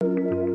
Thank you.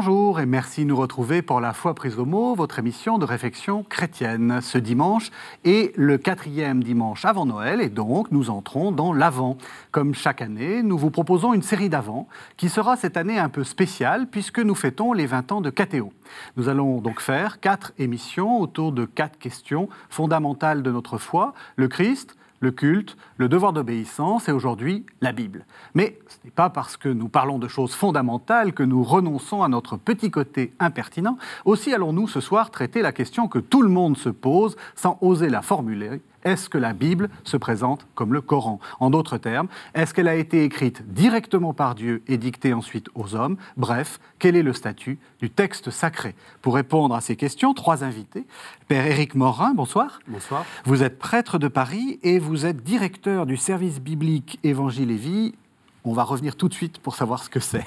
Bonjour et merci de nous retrouver pour La foi prise au mot, votre émission de réflexion chrétienne. Ce dimanche est le quatrième dimanche avant Noël et donc nous entrons dans l'Avent. Comme chaque année, nous vous proposons une série d'Avent qui sera cette année un peu spéciale puisque nous fêtons les 20 ans de Catéo. Nous allons donc faire quatre émissions autour de quatre questions fondamentales de notre foi, le Christ, le culte, le devoir d'obéissance et aujourd'hui la Bible. Mais ce n'est pas parce que nous parlons de choses fondamentales que nous renonçons à notre petit côté impertinent. Aussi allons-nous ce soir traiter la question que tout le monde se pose sans oser la formuler est-ce que la Bible se présente comme le Coran? En d'autres termes, est-ce qu'elle a été écrite directement par Dieu et dictée ensuite aux hommes? Bref, quel est le statut du texte sacré? Pour répondre à ces questions, trois invités. Père Éric Morin, bonsoir. Bonsoir. Vous êtes prêtre de Paris et vous êtes directeur du service biblique Évangile et Vie on va revenir tout de suite pour savoir ce que c'est.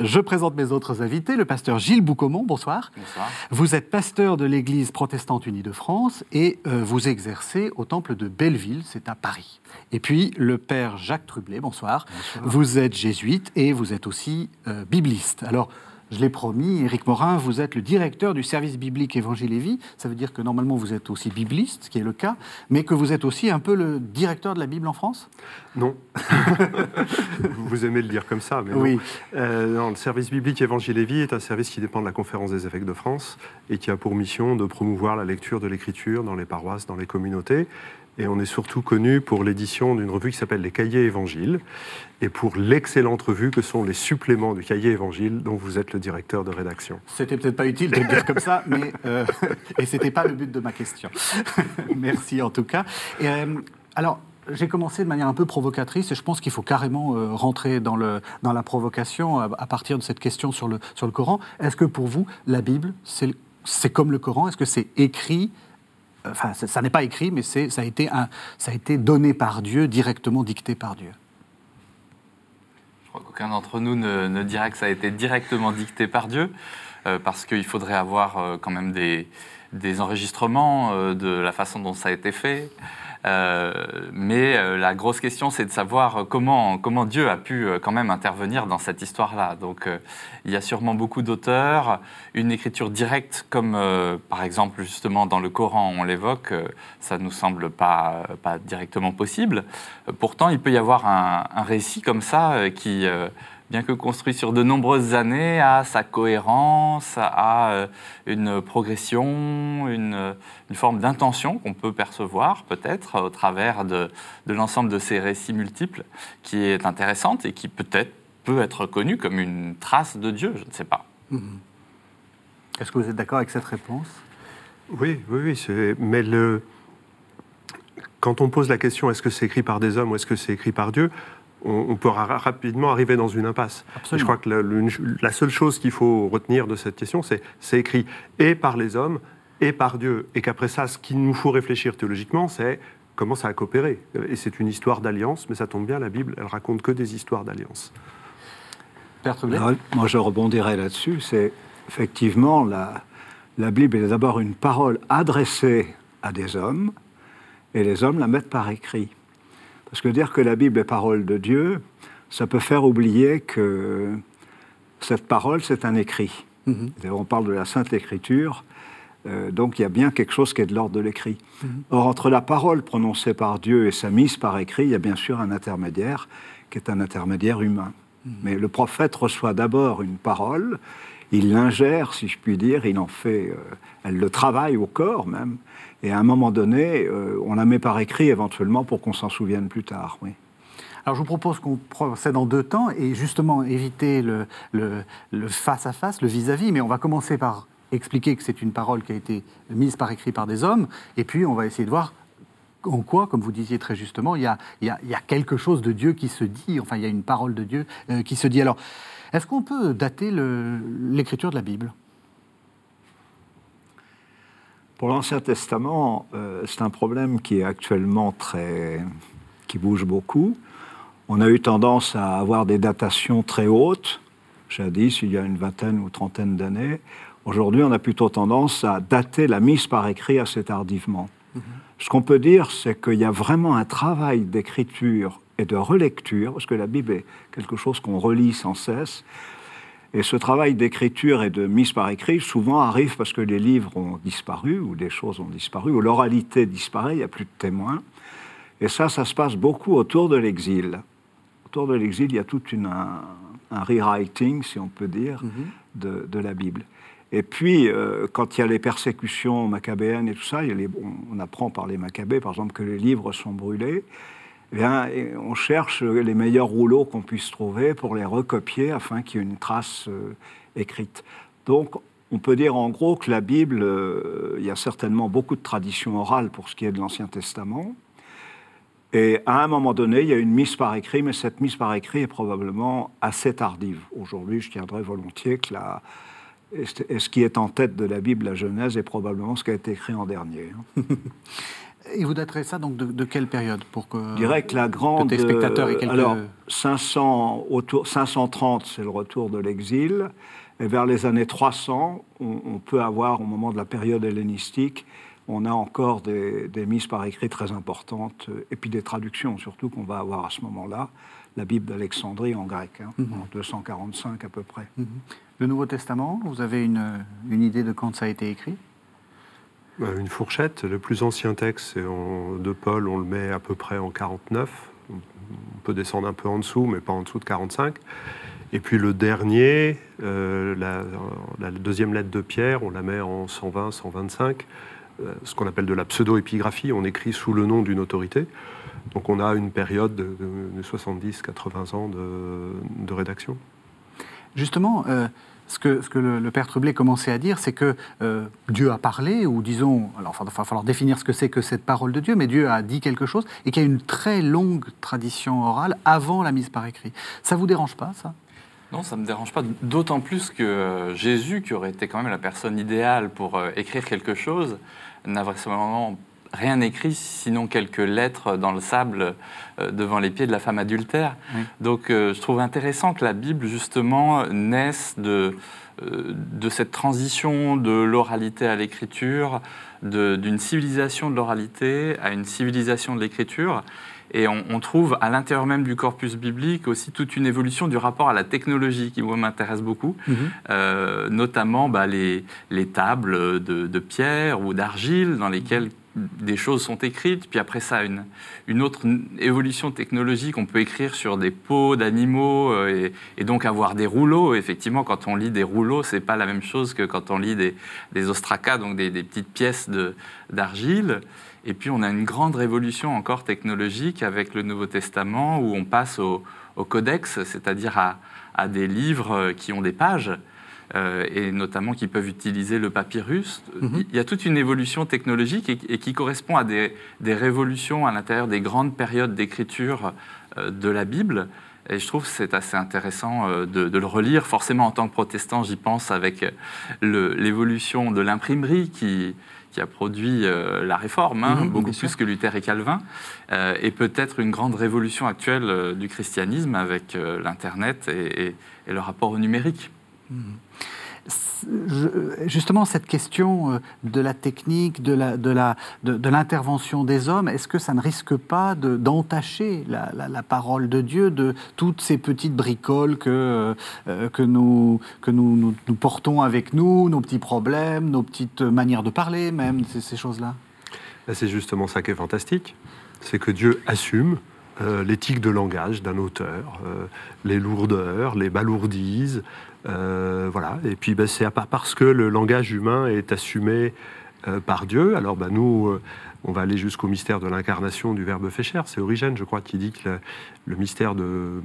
Je présente mes autres invités, le pasteur Gilles Boucomont, bonsoir. Bonsoir. Vous êtes pasteur de l'Église protestante unie de France et euh, vous exercez au temple de Belleville, c'est à Paris. Et puis le père Jacques Trublet, bonsoir. Vous êtes jésuite et vous êtes aussi euh, bibliste. Alors, je l'ai promis, Éric Morin, vous êtes le directeur du service biblique Évangile et Vie. Ça veut dire que normalement vous êtes aussi bibliste, ce qui est le cas, mais que vous êtes aussi un peu le directeur de la Bible en France? Non. vous aimez le dire comme ça, mais oui. Euh, non. le service biblique Évangile et Vie est un service qui dépend de la Conférence des évêques de France et qui a pour mission de promouvoir la lecture de l'Écriture dans les paroisses, dans les communautés. Et on est surtout connu pour l'édition d'une revue qui s'appelle Les Cahiers Évangiles et pour l'excellente revue que sont les suppléments du Cahier Évangile dont vous êtes le directeur de rédaction. C'était peut-être pas utile de le dire comme ça, mais euh, et c'était pas le but de ma question. Merci en tout cas. Euh, alors. J'ai commencé de manière un peu provocatrice et je pense qu'il faut carrément euh, rentrer dans, le, dans la provocation à, à, partir de cette question sur le, sur le Coran. Est-ce que pour vous, la Bible, c'est comme le Coran? Est-ce que c'est écrit enfin, ça, n'est pas écrit, mais ça a, été un, ça a été donné par Dieu, directement dicté par Dieu. Je crois qu'aucun d'entre nous ne, ne, dirait que ça a été directement dicté par Dieu, euh, parce qu'il faudrait avoir euh, quand même des, des enregistrements euh, de la façon dont ça a été fait. Euh, mais euh, la grosse question, c'est de savoir comment, Dieu a pu euh, quand même intervenir dans cette histoire-là. Donc, il y a sûrement beaucoup d'auteurs. Une écriture directe, comme par exemple justement dans le Coran, on l'évoque, ça ne nous semble pas, directement possible. pourtant, il peut y avoir un récit comme ça qui bien que construit sur de nombreuses années, a sa cohérence, a euh, une progression, une, forme d'intention qu'on peut percevoir peut-être au travers de, l'ensemble de ces récits multiples, qui est intéressante et qui peut-être peut être connue comme une trace de Dieu, je ne sais pas. Mm-hmm. Est-ce que vous êtes d'accord avec cette réponse? Oui, oui, oui. Mais le... quand on pose la question est-ce que c'est écrit par des hommes ou est-ce que c'est écrit par Dieu, on, peut rapidement arriver dans une impasse. je crois que la, seule chose qu'il faut retenir de cette question, c'est c'est écrit et par les hommes et par Dieu. Et qu'après ça, ce qu'il nous faut réfléchir théologiquement, c'est comment ça a coopéré. Et c'est une histoire d'alliance, mais ça tombe bien, la Bible, elle raconte que des histoires d'alliance. Moi, je rebondirais là-dessus. C'est effectivement la, la Bible est d'abord une parole adressée à des hommes, et les hommes la mettent par écrit. Parce que dire que la Bible est parole de Dieu, ça peut faire oublier que cette parole, c'est un écrit. Mhm. On parle de la Sainte Écriture, euh, donc il y a bien quelque chose qui est de l'ordre de l'écrit. Mhm. Or, entre la parole prononcée par Dieu et sa mise par écrit, il y a bien sûr un intermédiaire, qui est un intermédiaire humain. Mhm. Mais le prophète reçoit d'abord une parole, il l'ingère, si je puis dire, il en fait, euh, elle le travaille au corps même, et à un moment donné, euh, on la met par écrit éventuellement pour qu'on s'en souvienne plus tard. Alors je vous propose qu'on procède en deux temps et justement éviter le, face à face, le vis-à-vis, mais on va commencer par expliquer que c'est une parole qui a été mise par écrit par des hommes, et puis on va essayer de voir en quoi, comme vous disiez très justement, il y a, il y a, quelque chose de Dieu qui se dit, enfin il y a une parole de Dieu euh, qui se dit. Alors, est-ce qu'on peut dater l'écriture de la Bible? Pour l'Ancien Testament, euh, c'est un problème qui est actuellement très. qui bouge beaucoup. On a eu tendance à avoir des datations très hautes, jadis, il y a une vingtaine ou trentaine d'années. Aujourd'hui, on a plutôt tendance à dater la mise par écrit assez tardivement. Mhm. Ce qu'on peut dire, c'est qu'il y a vraiment un travail d'écriture et de relecture, parce que la Bible est quelque chose qu'on relit sans cesse. Et ce travail d'écriture et de mise par écrit souvent arrive parce que les livres ont disparu, ou des choses ont disparu, ou l'oralité disparaît, il n'y a plus de témoins. Et ça, ça se passe beaucoup autour de l'exil. Autour de l'exil, il y a tout un, rewriting, si on peut dire, mhm. de, la Bible. Et puis, euh, quand il y a les persécutions maccabéennes et tout ça, on, apprend par les maccabées, par exemple, que les livres sont brûlés. Eh on cherche les meilleurs rouleaux qu'on puisse trouver pour les recopier afin qu'il y ait une trace euh, écrite. Donc, on peut dire en gros que la Bible, euh, il y a certainement beaucoup de traditions orales pour ce qui est de l'Ancien Testament. Et à un moment donné, il y a une mise par écrit, mais cette mise par écrit est probablement assez tardive. Aujourd'hui, je tiendrais volontiers que ce qui est en tête de la Bible, la Genèse, est probablement ce qui a été écrit en dernier. Et vous daterez ça donc de, quelle période pour que Je dirais que la grande. spectateurs Alors, 500, autour, 530, c'est le retour de l'exil. Et vers les années 300, on, peut avoir, au moment de la période hellénistique, on a encore des, mises par écrit très importantes, et puis des traductions surtout qu'on va avoir à ce moment-là. La Bible d'Alexandrie en grec, hein, mhm. en 245 à peu près. Mhm. Le Nouveau Testament, vous avez une, une idée de quand ça a été écrit? euh, une fourchette. Le plus ancien texte de Paul, on le met à peu près en 49. On peut descendre un peu en dessous, mais pas en dessous de 45. Et puis le dernier, euh, la, deuxième lettre de Pierre, on la met en 120, 125, euh, ce qu'on appelle de la pseudo-épigraphie. On écrit sous le nom d'une autorité. Donc on a une période de, 70-80 ans de, rédaction. Justement, ce que, le, père Trublet commençait à dire, c'est que euh, Dieu a parlé, ou disons, alors il va falloir définir ce que c'est que cette parole de Dieu, mais Dieu a dit quelque chose, et qu'il y a une très longue tradition orale avant la mise par écrit. Ça vous dérange pas, ça? Non, ça ne me dérange pas, d'autant plus que Jésus, qui aurait été quand même la personne idéale pour euh, écrire quelque chose, n'a vraisemblablement rien écrit, sinon quelques lettres dans le sable euh, devant les pieds de la femme adultère. Donc euh, je trouve intéressant que la Bible, justement, naisse de, euh, de cette transition de l'oralité à l'écriture, d'une civilisation de l'oralité à une civilisation de l'écriture. Et on, trouve à l'intérieur même du corpus biblique aussi toute une évolution du rapport à la technologie qui, moi, m'intéresse beaucoup, mhm. notamment bah, les, les, tables de, de pierre ou d'argile dans lesquelles des choses sont écrites, puis après ça, une, autre évolution technologique, on peut écrire sur des peaux d'animaux euh, et, donc avoir des rouleaux. Effectivement, quand on lit des rouleaux, c'est pas la même chose que quand on lit des, des ostracas, donc des, petites pièces d'argile. Et puis on a une grande révolution encore technologique avec le Nouveau Testament où on passe au, codex, c'est-à-dire à, à, des livres qui ont des pages. Euh, et notamment qui peuvent utiliser le papyrus. Mhm. Il y a toute une évolution technologique et, qui correspond à des, révolutions à l'intérieur des grandes périodes d'écriture euh, de la Bible. Et je trouve que c'est assez intéressant euh, de, le relire. Forcément, en tant que protestant, j'y pense avec l'évolution de l'imprimerie qui, qui a produit la réforme, hein, mhm, beaucoup plus que Luther et Calvin, et peut-être une grande révolution actuelle du christianisme avec l'Internet et, le rapport au numérique. Justement, cette question euh, de la technique, de l'intervention de, des hommes, est-ce que ça ne risque pas d'entacher la, parole de Dieu de toutes ces petites bricoles que, euh, que, nous, que nous, nous, portons avec nous, nos petits problèmes, nos petites manières de parler, même, ces, choses-là? C'est justement ça qui est fantastique, c'est que Dieu assume euh, l'éthique de langage d'un auteur, les lourdeurs, les balourdises, euh, voilà. Et puis ben, c'est parce que le langage humain est assumé euh, par Dieu. Alors ben, nous, euh, on va aller jusqu'au mystère de l'incarnation du Verbe fait chair. C'est Origène, je crois, qui dit que le, mystère de,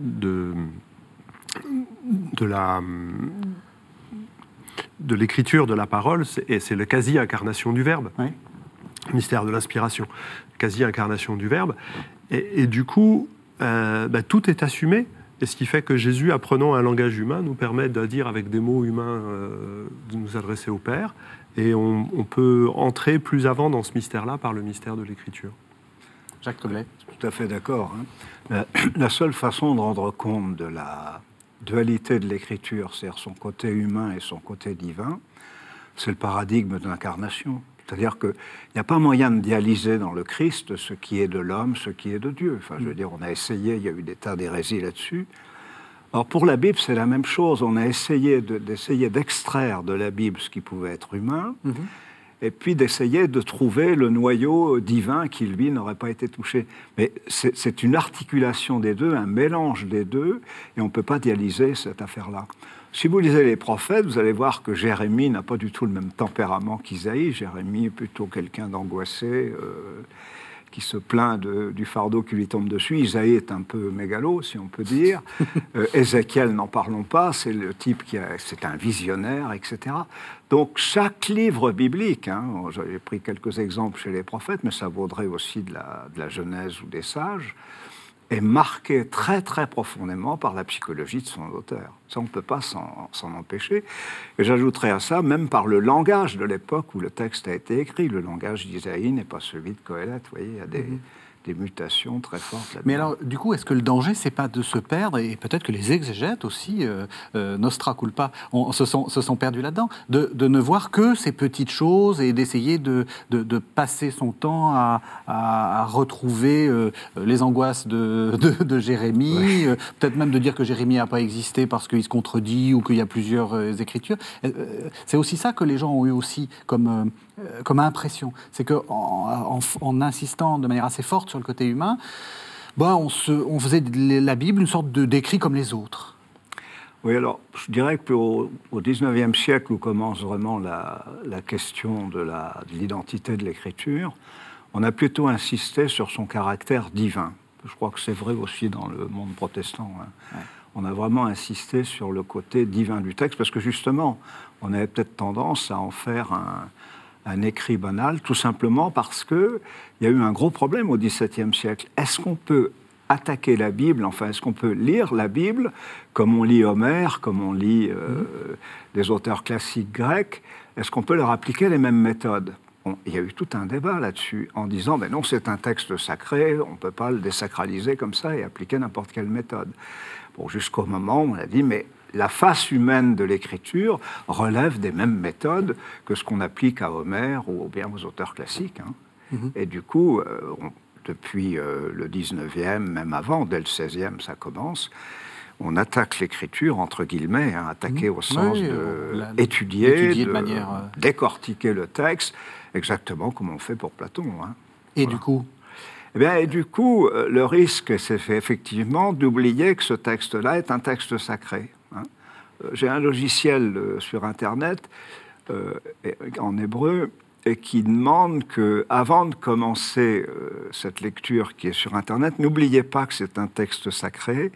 de, de la de l'écriture de la parole, c'est la quasi-incarnation du Verbe. Mystère de l'inspiration, quasi-incarnation du Verbe. Et, du coup, ben, tout est assumé et ce qui fait que Jésus, apprenant un langage humain, nous permet de dire avec des mots humains, euh, de nous adresser au Père. Et on, peut entrer plus avant dans ce mystère-là par le mystère de l'Écriture. Jacques Tremblay. Tout à fait d'accord. Hein. La, seule façon de rendre compte de la dualité de l'écriture, c'est-à-dire son côté humain et son côté divin, c'est le paradigme de l'incarnation. C'est-à-dire qu'il n'y a pas moyen de dialyser dans le Christ ce qui est de l'homme, ce qui est de Dieu. Enfin, je veux dire, on a essayé, il y a eu des tas d'hérésies là-dessus. Or, pour la Bible, c'est la même chose. On a essayé d'essayer d'extraire de la Bible ce qui pouvait être humain, mhm. et puis d'essayer de trouver le noyau divin qui, lui, n'aurait pas été touché. Mais c'est une articulation des deux, un mélange des deux, et on ne peut pas dialyser cette affaire-là. Si vous lisez les prophètes, vous allez voir que Jérémie n'a pas du tout le même tempérament qu'Isaïe. Jérémie est plutôt quelqu'un d'angoissé, euh, qui se plaint du fardeau qui lui tombe dessus. Isaïe est un peu mégalo, si on peut dire. Euh, Ézéchiel, n'en parlons pas, c'est le type qui c'est un visionnaire, etc. Donc chaque livre biblique, hein, j'ai pris quelques exemples chez les prophètes, mais ça vaudrait aussi de la, de la Genèse ou des sages, est marqué très très profondément par la psychologie de son auteur. Ça, on ne peut pas s'en empêcher. Et j'ajouterais à ça, même par le langage de l'époque où le texte a été écrit. Le langage d'Isaïe n'est pas celui de Coëlette. Vous voyez, il y a des, mhm des mutations très fortes. Là Mais alors, du coup, est-ce que le danger, c'est pas de se perdre, et peut-être que les exégètes aussi, euh, euh, Nostra culpa, on, se, sont, se sont perdus là-dedans, de, de, ne voir que ces petites choses et d'essayer de, de, de, passer son temps à, à, retrouver euh, les angoisses de, de Jérémie, peut-être même de dire que Jérémie n'a pas existé parce qu'il se contredit ou qu'il y a plusieurs écritures. c'est aussi ça que les gens ont eu aussi comme euh, comme impression. C'est qu'en en, insistant de manière assez forte sur le côté humain, bah, on, se, on faisait de la Bible une sorte de décrit comme les autres. Oui, alors je dirais qu'au au 19e siècle, où commence vraiment la, la question de l'identité de l'écriture, on a plutôt insisté sur son caractère divin. Je crois que c'est vrai aussi dans le monde protestant. Hein. On a vraiment insisté sur le côté divin du texte, parce que justement, on avait peut-être tendance à en faire un, un écrit banal, tout simplement parce qu'il y a eu un gros problème au XVIIe siècle. Est-ce qu'on peut attaquer la Bible, enfin, est-ce qu'on peut lire la Bible comme on lit Homère, comme on lit euh, des auteurs classiques grecs? Est-ce qu'on peut leur appliquer les mêmes méthodes? Il y a eu tout un débat là-dessus en disant, ben non, c'est un texte sacré, on ne peut pas le désacraliser comme ça et appliquer n'importe quelle méthode. Bon, jusqu'au moment où on a dit, mais la face humaine de l'écriture relève des mêmes méthodes que ce qu'on applique à Homère ou bien aux auteurs classiques. Hein. Mhm. Et du coup, euh, depuis euh, le 19e, même avant, dès le 16e, ça commence, on attaque l'écriture, entre guillemets, hein, attaquer au sens de étudier, de, manière, euh, décortiquer le texte, exactement comme on fait pour Platon. Hein. Et du coup? Eh bien, et du coup, le risque, c'est effectivement d'oublier que ce texte-là est un texte sacré. Euh, j'ai un logiciel euh, sur Internet euh, en hébreu et qui demande que, avant de commencer cette lecture qui est sur Internet, n'oubliez pas que c'est un texte sacré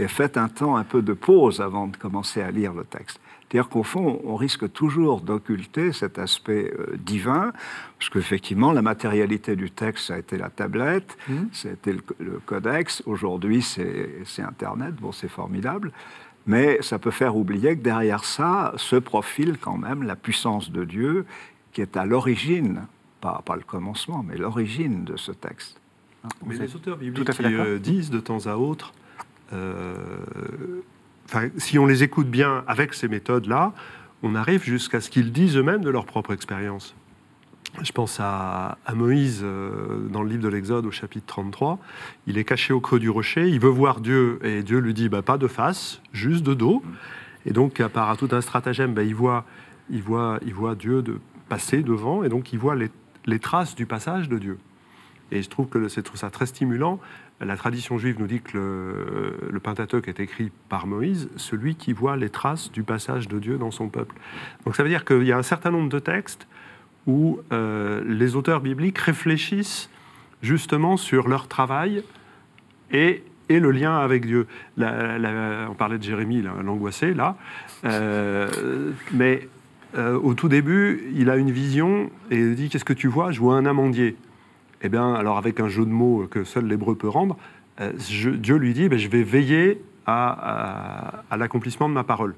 et faites un temps un peu de pause avant de commencer à lire le texte. C'est-à-dire qu'au fond, on risque toujours d'occulter cet aspect divin, parce qu'effectivement, la matérialité du texte, ça a été la tablette, mmh. ça a été le, le codex, aujourd'hui c'est Internet, bon c'est formidable, mais ça peut faire oublier que derrière ça se profile quand même la puissance de Dieu qui est à l'origine, pas, pas le commencement, mais l'origine de ce texte. Mais les auteurs bibliques euh, disent de temps à autre, euh, si on les écoute bien avec ces méthodes-là, on arrive jusqu'à ce qu'ils disent eux-mêmes de leur propre expérience. Je pense à, Moïse euh, dans le livre de l'Exode au chapitre 33. Il est caché au creux du rocher, il veut voir Dieu et Dieu lui dit bah, pas de face, juste de dos. Et donc, à part à tout un stratagème, bah, il, voit, Dieu passer devant et donc il voit les, traces du passage de Dieu. Et je trouve que je trouve ça très stimulant. La tradition juive nous dit que le, le, Pentateuque est écrit par Moïse, celui qui voit les traces du passage de Dieu dans son peuple. Donc ça veut dire qu'il y a un certain nombre de textes où euh, les auteurs bibliques réfléchissent justement sur leur travail et, le lien avec Dieu. on parlait de Jérémie, l'angoissé, là, euh, mais euh, au tout début, il a une vision et il dit Qu'est-ce que tu vois? Je vois un amandier. Eh bien, alors avec un jeu de mots que seul l'hébreu peut rendre, Dieu lui dit ben, Je vais veiller à l'accomplissement de ma parole.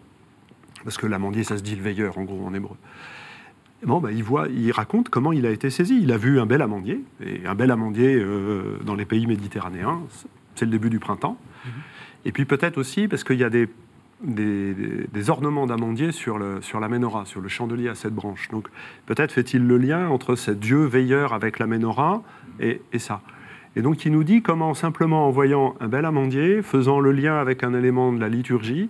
Parce que l'amandier, ça se dit le veilleur, en gros, en hébreu. Bon, bah, il, voit, il raconte comment il a été saisi. Il a vu un bel amandier, et un bel amandier euh, dans les pays méditerranéens, c'est le début du printemps. Mhm. Et puis peut-être aussi parce qu'il y a des, des, ornements d'amandier sur, le, sur la menorah, sur le chandelier à cette branche. Donc peut-être fait-il le lien entre ce Dieu veilleur avec la menorah et, et ça. Et donc il nous dit comment simplement en voyant un bel amandier, faisant le lien avec un élément de la liturgie,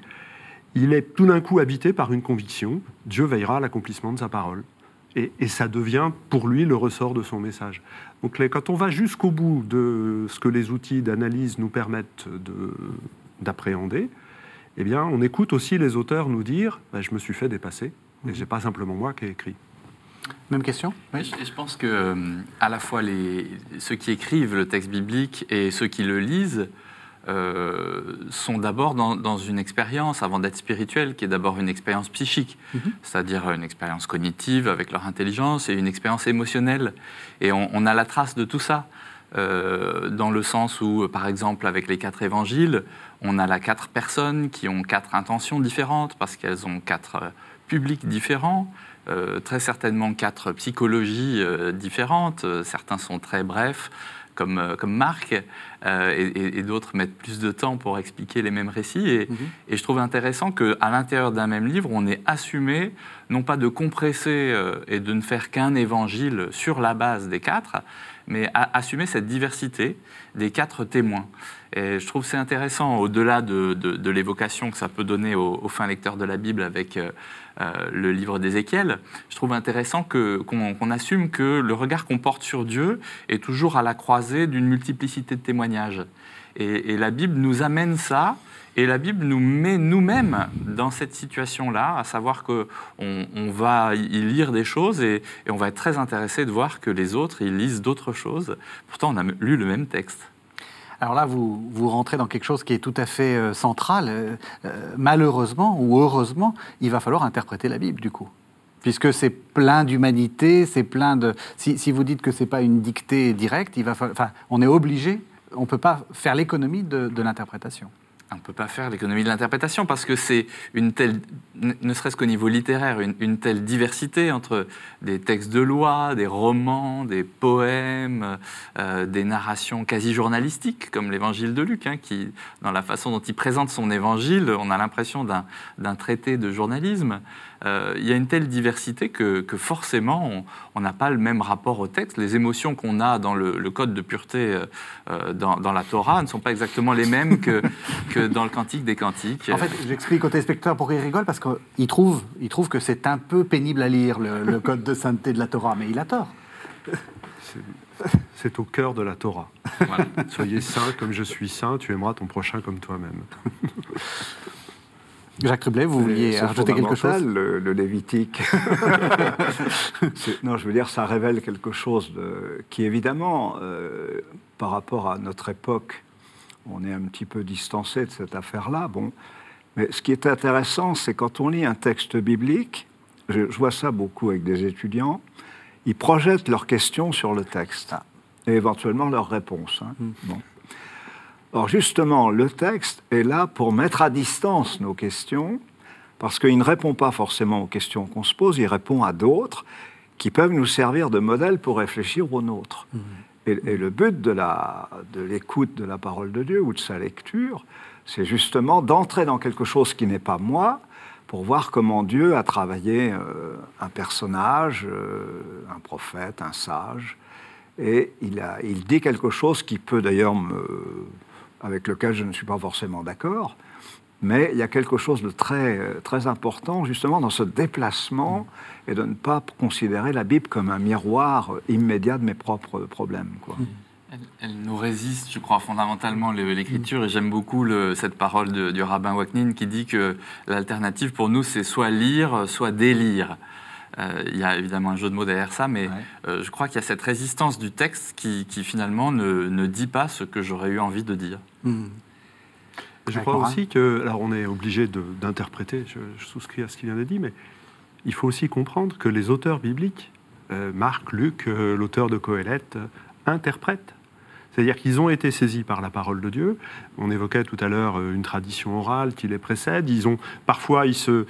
il est tout d'un coup habité par une conviction, Dieu veillera à l'accomplissement de sa parole. Et, ça devient pour lui le ressort de son message. Donc quand on va jusqu'au bout de ce que les outils d'analyse nous permettent d'appréhender, eh bien, on écoute aussi les auteurs nous dire bah, Je me suis fait dépasser, et ce n'est pas simplement moi qui ai écrit. Même question? Je, je, pense que euh, à la fois les, ceux qui écrivent le texte biblique et ceux qui le lisent euh, sont d'abord dans, une expérience, avant d'être spirituelle, qui est d'abord une expérience psychique, mhm. c'est-à-dire une expérience cognitive avec leur intelligence et une expérience émotionnelle. Et on, a la trace de tout ça. Euh, dans le sens où, par exemple, avec les quatre évangiles, on a là quatre personnes qui ont quatre intentions différentes parce qu'elles ont quatre euh, publics différents. très certainement quatre psychologies différentes. certains sont très brefs, comme, euh, comme Marc, euh, et, d'autres mettent plus de temps pour expliquer les mêmes récits. Et, mhm. et je trouve intéressant qu'à l'intérieur d'un même livre, on ait assumé, non pas de compresser euh, et de ne faire qu'un évangile sur la base des quatre, mais à assumer cette diversité des quatre témoins. Et je trouve c'est intéressant, au-delà de, l'évocation que ça peut donner aux, fins lecteurs de la Bible avec euh, euh, le livre d'Ézéchiel, je trouve intéressant qu'on assume que le regard qu'on porte sur Dieu est toujours à la croisée d'une multiplicité de témoignages. Et, la Bible nous amène ça, et la Bible nous met nous-mêmes dans cette situation-là, à savoir qu'on on va y lire des choses et, et on va être très intéressé de voir que les autres, ils lisent d'autres choses. Pourtant, on a lu le même texte. Alors là, vous, vous rentrez dans quelque chose qui est tout à fait euh, central. Euh, euh, malheureusement ou heureusement, il va falloir interpréter la Bible, du coup. Puisque c'est plein d'humanité, c'est plein de... Si, vous dites que ce n'est pas une dictée directe, on est obligé, on ne peut pas faire l'économie de l'interprétation on ne peut pas faire l'économie de l'interprétation parce que c'est une telle, ne serait-ce qu'au niveau littéraire, une, telle diversité entre des textes de loi, des romans, des poèmes, euh, des narrations quasi journalistiques comme l'évangile de Luc, hein, qui, dans la façon dont il présente son évangile, on a l'impression d'un traité de journalisme. Euh, il y a une telle diversité que, forcément, on n'a pas le même rapport au texte. Les émotions qu'on a dans le, code de pureté euh, euh, dans, la Torah ne sont pas exactement les mêmes que, que dans le Cantique des Cantiques. En fait, j'explique au téléspectateur pour qu'il rigole parce qu'il trouve, il trouve que c'est un peu pénible à lire, le, code de sainteté de la Torah, mais il a tort. C'est au cœur de la Torah. Soyez saint comme je suis saint, tu aimeras ton prochain comme toi-même. Jacques Trublet, vous vouliez rajouter quelque chose? le, le Lévitique. non, je veux dire, ça révèle quelque chose de, qui, évidemment, euh, par rapport à notre époque, on est un petit peu distancé de cette affaire-là. Bon, mais ce qui est intéressant, c'est quand on lit un texte biblique, je, vois ça beaucoup avec des étudiants, ils projettent leurs questions sur le texte et éventuellement leurs réponses. Hein. Mm. Bon. Or, justement, le texte est là pour mettre à distance nos questions, parce qu'il ne répond pas forcément aux questions qu'on se pose, il répond à d'autres qui peuvent nous servir de modèle pour réfléchir aux nôtres. Mmh. Et, le but de l'écoute de, de la parole de Dieu ou de sa lecture, c'est justement d'entrer dans quelque chose qui n'est pas moi, pour voir comment Dieu a travaillé euh, un personnage, euh, un prophète, un sage, et il, a, il dit quelque chose qui peut d'ailleurs me avec lequel je ne suis pas forcément d'accord. Mais il y a quelque chose de très, très important justement dans ce déplacement et de ne pas considérer la Bible comme un miroir immédiat de mes propres problèmes. Quoi. Elle, nous résiste, je crois, fondamentalement l'écriture. Et j'aime beaucoup cette parole du rabbin Waknin qui dit que l'alternative pour nous, c'est soit lire, soit délire. Euh, il y a évidemment un jeu de mots derrière ça, mais euh, je crois qu'il y a cette résistance du texte qui, finalement ne, dit pas ce que j'aurais eu envie de dire. Hmm. Je crois aussi que, alors on est obligé d'interpréter, je, souscris à ce qu'il vient de dire, mais il faut aussi comprendre que les auteurs bibliques, euh, Marc, Luc, l'auteur de Coëlette, interprètent. C'est-à-dire qu'ils ont été saisis par la parole de Dieu. On évoquait tout à l'heure une tradition orale qui les précède. Ils ont, parfois, ils se,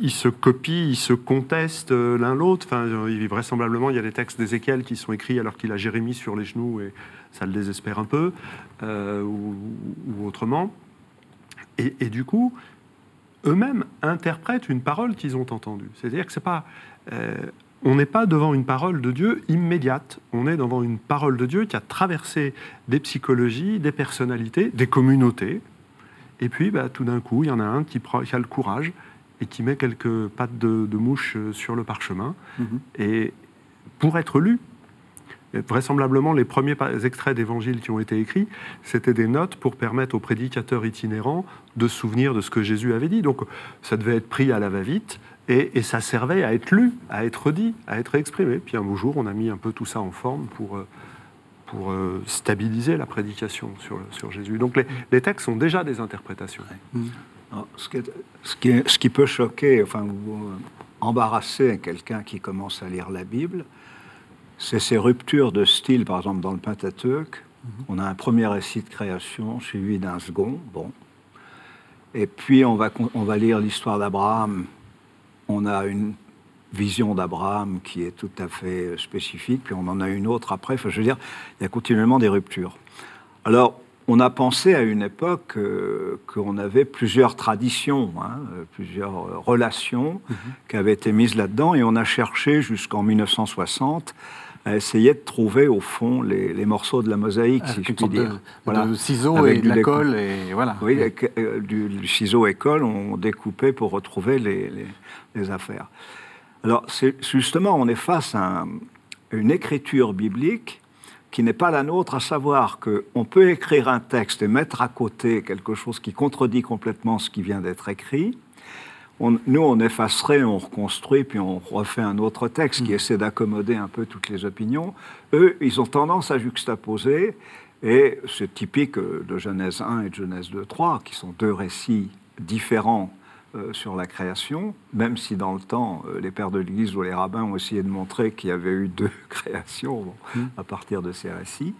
ils se copient, ils se contestent l'un l'autre. Enfin, vraisemblablement, il y a des textes d'Ézéchiel qui sont écrits alors qu'il a Jérémie sur les genoux et ça le désespère un peu, ou, autrement. Et, du coup, eux-mêmes interprètent une parole qu'ils ont entendue. C'est-à-dire que c'est pas on n'est pas devant une parole de Dieu immédiate, on est devant une parole de Dieu qui a traversé des psychologies, des personnalités, des communautés. Et puis, bah, tout d'un coup, il y en a un qui, a le courage et qui met quelques pattes de, mouche euh, sur le parchemin. Mhm. Et pour être lu, vraisemblablement, les premiers extraits d'évangiles qui ont été écrits, c'était des notes pour permettre aux prédicateurs itinérants de se souvenir de ce que Jésus avait dit. Donc, ça devait être pris à la va-vite. Et, ça servait à être lu, à être dit, à être exprimé. Puis un beau jour, on a mis un peu tout ça en forme pour, euh, pour euh, stabiliser la prédication sur, sur Jésus. Donc les, textes sont déjà des interprétations. Mm. Ce, qui ce, qui ce, qui peut choquer, enfin, euh, embarrasser quelqu'un qui commence à lire la Bible, c'est ces ruptures de style, par exemple dans le Pentateuque. Mm-hmm. On a un premier récit de création suivi d'un second, bon. Et puis on va, on va lire l'histoire d'Abraham on a une vision d'Abraham qui est tout à fait spécifique, puis on en a une autre après. Enfin, je veux dire, il y a continuellement des ruptures. Alors, on a pensé à une époque euh, qu'on avait plusieurs traditions, hein, plusieurs relations mhm. qui avaient été mises là-dedans, et on a cherché jusqu'en 1960 à essayer de trouver au fond les, morceaux de la mosaïque, si je puis dire. voilà. De ciseaux et de la colle, et voilà. Oui, euh, du, ciseau et colle, on découpait pour retrouver les, les affaires. Alors, justement, on est face à une écriture biblique qui n'est pas la nôtre, à savoir qu'on peut écrire un texte et mettre à côté quelque chose qui contredit complètement ce qui vient d'être écrit. nous, on effacerait, on reconstruit, puis on refait un autre texte qui mm. essaie d'accommoder un peu toutes les opinions. Eux, ils ont tendance à juxtaposer, et c'est typique de Genèse 1 et de Genèse 2, 3, qui sont deux récits différents euh, sur la création, même si dans le temps, euh, les pères de l'Église ou les rabbins ont essayé de montrer qu'il y avait eu deux créations hmm. à partir de ces récits.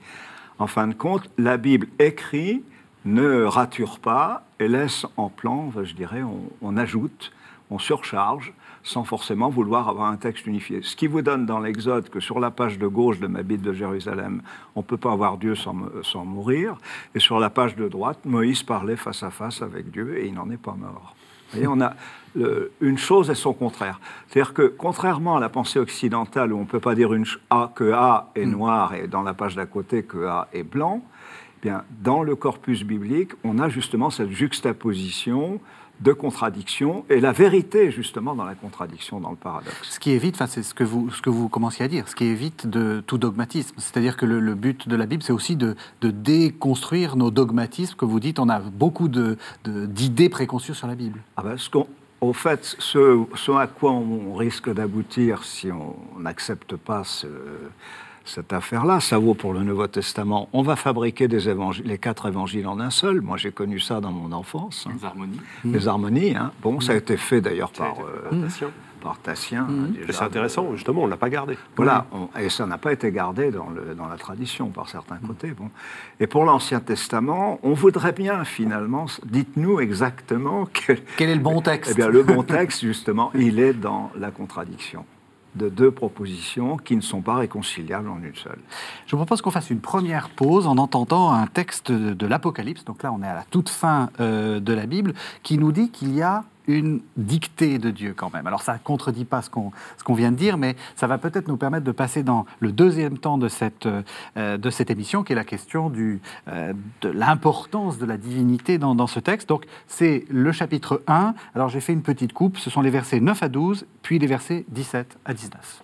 En fin de compte, la Bible écrit ne rature pas et laisse en plan, je dirais, on, ajoute, on surcharge, sans forcément vouloir avoir un texte unifié. Ce qui vous donne dans l'Exode que sur la page de gauche de ma Bible de Jérusalem, on ne peut pas avoir Dieu sans, sans mourir, et sur la page de droite, Moïse parlait face à face avec Dieu et il n'en est pas mort on a une chose et son contraire. C'est-à-dire que, contrairement à la pensée occidentale, où on ne peut pas dire une, a, que A est mm. noir et dans la page d'à côté que A est blanc, eh bien, dans le corpus biblique, on a justement cette juxtaposition de contradiction et la vérité justement dans la contradiction, dans le paradoxe. Ce qui évite, enfin c'est ce que vous ce que vous commenciez à dire, ce qui évite de tout dogmatisme. C'est-à-dire que le, but de la Bible, c'est aussi de, de, déconstruire nos dogmatismes. Que vous dites, on a beaucoup de, d'idées préconçues sur la Bible. Ah ben, ce au fait, ce, ce, à quoi on risque d'aboutir si on n'accepte pas ce, cette affaire-là. Ça vaut pour le Nouveau Testament. On va fabriquer des évangiles, les quatre évangiles en un seul. Moi, j'ai connu ça dans mon enfance. Les harmonies. Les harmonies. Hein. Bon, ça a été fait d'ailleurs par, euh, par Tatien. Mmh. C'est intéressant, justement, on ne l'a pas gardé. Voilà, et ça n'a pas été gardé dans, le, dans la tradition par certains mmh. côtés. Bon. Et pour l'Ancien Testament, on voudrait bien finalement, dites-nous exactement quel, quel est le bon texte? Eh bien, le bon texte, justement, il est dans la contradiction de deux propositions qui ne sont pas réconciliables en une seule. Je propose qu'on fasse une première pause en entendant un texte de l'Apocalypse, donc là on est à la toute fin euh, de la Bible, qui nous dit qu'il y a une dictée de Dieu quand même. Alors ça ne contredit pas ce qu'on vient de dire, mais ça va peut-être nous permettre de passer dans le deuxième temps de cette, euh, de cette émission, qui est la question euh, de l'importance de la divinité dans, dans ce texte. Donc c'est le chapitre 1. Alors j'ai fait une petite coupe, ce sont les versets 9 à 12, puis les versets 17 à 19.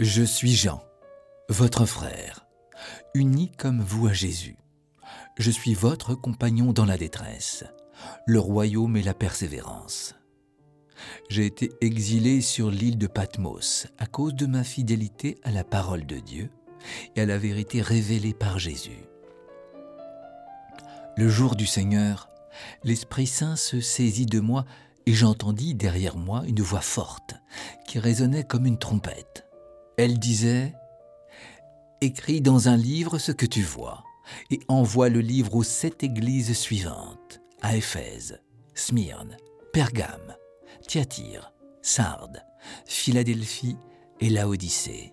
Je suis Jean, votre frère, uni comme vous à Jésus. Je suis votre compagnon dans la détresse le royaume et la persévérance. J'ai été exilé sur l'île de Patmos à cause de ma fidélité à la parole de Dieu et à la vérité révélée par Jésus. Le jour du Seigneur, l'Esprit Saint se saisit de moi et j'entendis derrière moi une voix forte qui résonnait comme une trompette. Elle disait Écris dans un livre ce que tu vois et envoie le livre aux sept églises suivantes à Éphèse, Smyrne, Pergame, Thyatire, Sardes, Philadelphie et Laodicée.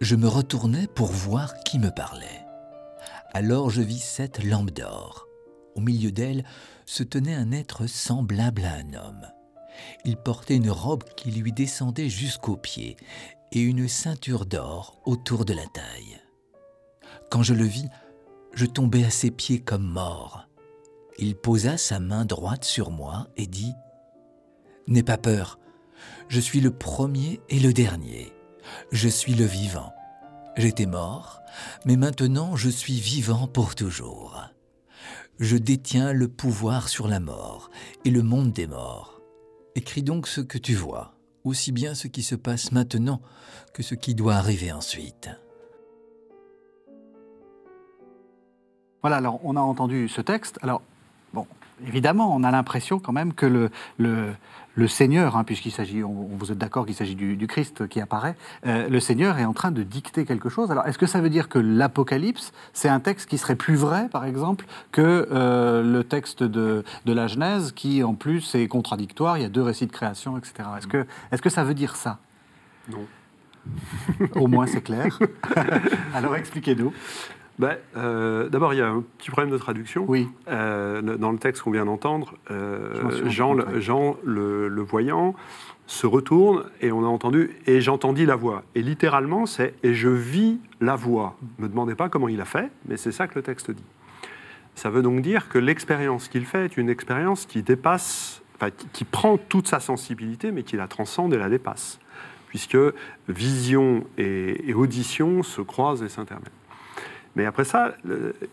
Je me retournai pour voir qui me parlait. Alors je vis sept lampes d'or. Au milieu d'elles se tenait un être semblable à un homme. Il portait une robe qui lui descendait jusqu'aux pieds et une ceinture d'or autour de la taille. Quand je le vis, je tombai à ses pieds comme mort. Il posa sa main droite sur moi et dit ⁇ N'aie pas peur, je suis le premier et le dernier, je suis le vivant. J'étais mort, mais maintenant je suis vivant pour toujours. Je détiens le pouvoir sur la mort et le monde des morts. Écris donc ce que tu vois, aussi bien ce qui se passe maintenant que ce qui doit arriver ensuite. Voilà, alors on a entendu ce texte. Bon, évidemment, on a l'impression quand même que le, le, le Seigneur, hein, puisqu'il s'agit, on, vous êtes d'accord qu'il s'agit du, Christ qui apparaît, euh, le Seigneur est en train de dicter quelque chose. Alors, est-ce que ça veut dire que l'Apocalypse, c'est un texte qui serait plus vrai, par exemple, que euh, le texte de, de, la Genèse, qui en plus est contradictoire, il y a deux récits de création, etc. Est-ce que, est que ça veut dire ça? Non. Au moins, c'est clair. Alors, expliquez-nous. Ben, euh, d'abord, il y a un petit problème de traduction. Oui. Euh, dans le texte qu'on vient d'entendre, euh, Jean, le, voyant, se retourne et on a entendu et j'entendis la voix. Et littéralement, c'est et je vis la voix. Ne me demandez pas comment il a fait, mais c'est ça que le texte dit. Ça veut donc dire que l'expérience qu'il fait est une expérience qui dépasse, qui, prend toute sa sensibilité, mais qui la transcende et la dépasse, puisque vision et audition se croisent et s'intermènent. Mais après ça,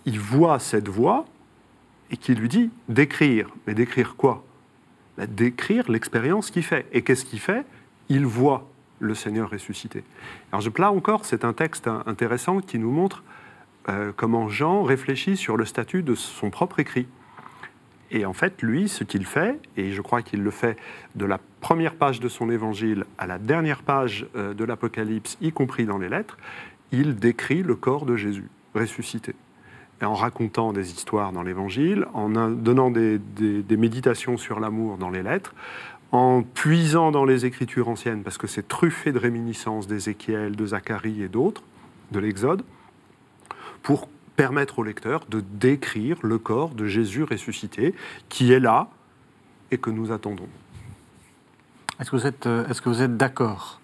il voit cette voix et qui lui dit d'écrire. Mais d'écrire quoi? Bah, D'écrire l'expérience qu'il fait. Et qu'est-ce qu'il fait? Il voit le Seigneur ressuscité. Alors je, là encore, c'est un texte intéressant qui nous montre euh, comment Jean réfléchit sur le statut de son propre écrit. Et en fait, lui, ce qu'il fait, et je crois qu'il le fait de la première page de son évangile à la dernière page euh, de l'Apocalypse, y compris dans les lettres, il décrit le corps de Jésus ressuscité. En racontant des histoires dans l'Évangile, en donnant des, méditations sur l'amour dans les lettres, en puisant dans les Écritures anciennes, parce que c'est truffé de réminiscences d'Ézéchiel, de Zacharie et d'autres, de l'Exode, pour permettre au lecteur de décrire le corps de Jésus ressuscité, qui est là et que nous attendons. Est-ce que vous êtes, euh, est-ce que vous êtes d'accord?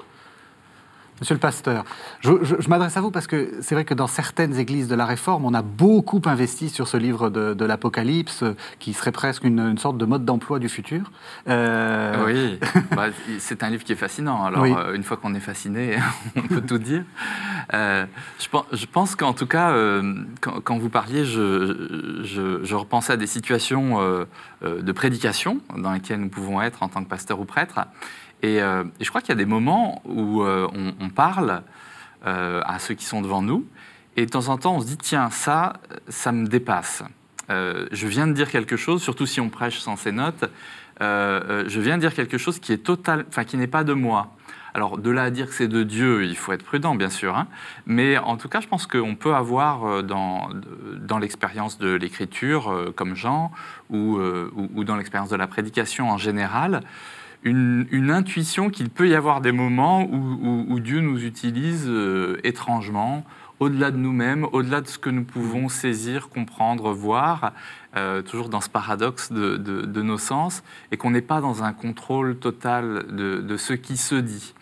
Monsieur le pasteur, je, m'adresse à vous parce que c'est vrai que dans certaines églises de la Réforme, on a beaucoup investi sur ce livre de, l'Apocalypse, qui serait presque une, sorte de mode d'emploi du futur. Euh, oui, bah, c'est un livre qui est fascinant. Alors, euh, une fois qu'on est fasciné, on peut tout dire. Euh, je, pense, qu'en tout cas, quand, vous parliez, je, je, repensais à des situations de prédication dans lesquelles nous pouvons être en tant que pasteur ou prêtre. Euh, et, je crois qu'il y a des moments où euh, on, parle euh, à ceux qui sont devant nous, et de temps en temps, on se dit, tiens, ça, ça me dépasse. je viens de dire quelque chose, surtout si on prêche sans ces notes, je viens de dire quelque chose qui est total, enfin qui n'est pas de moi. Alors, de là à dire que c'est de Dieu, il faut être prudent, bien sûr. Hein. mais en tout cas, je pense qu'on peut avoir dans, l'expérience de l'écriture, comme Jean, ou dans l'expérience de la prédication en général, une, intuition qu'il peut y avoir des moments où, Dieu nous utilise euh, étrangement, au-delà de nous-mêmes, au-delà de ce que nous pouvons saisir, comprendre, voir, euh, toujours dans ce paradoxe de nos sens, et qu'on n'est pas dans un contrôle total de, ce qui se dit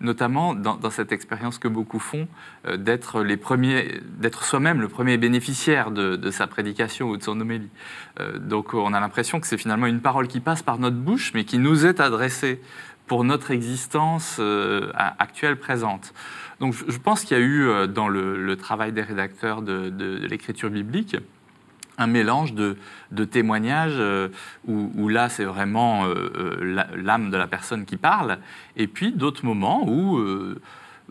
notamment dans, cette expérience que beaucoup font, euh, d'être les premiers, d'être soi-même le premier bénéficiaire de, sa prédication ou de son homélie. Euh, donc on a l'impression que c'est finalement une parole qui passe par notre bouche, mais qui nous est adressée pour notre existence euh, actuelle, présente. Donc je pense qu'il y a eu dans le, travail des rédacteurs de l'écriture biblique, un mélange de, témoignages euh, où, là c'est vraiment euh, euh, l'âme de la personne qui parle, et puis d'autres moments où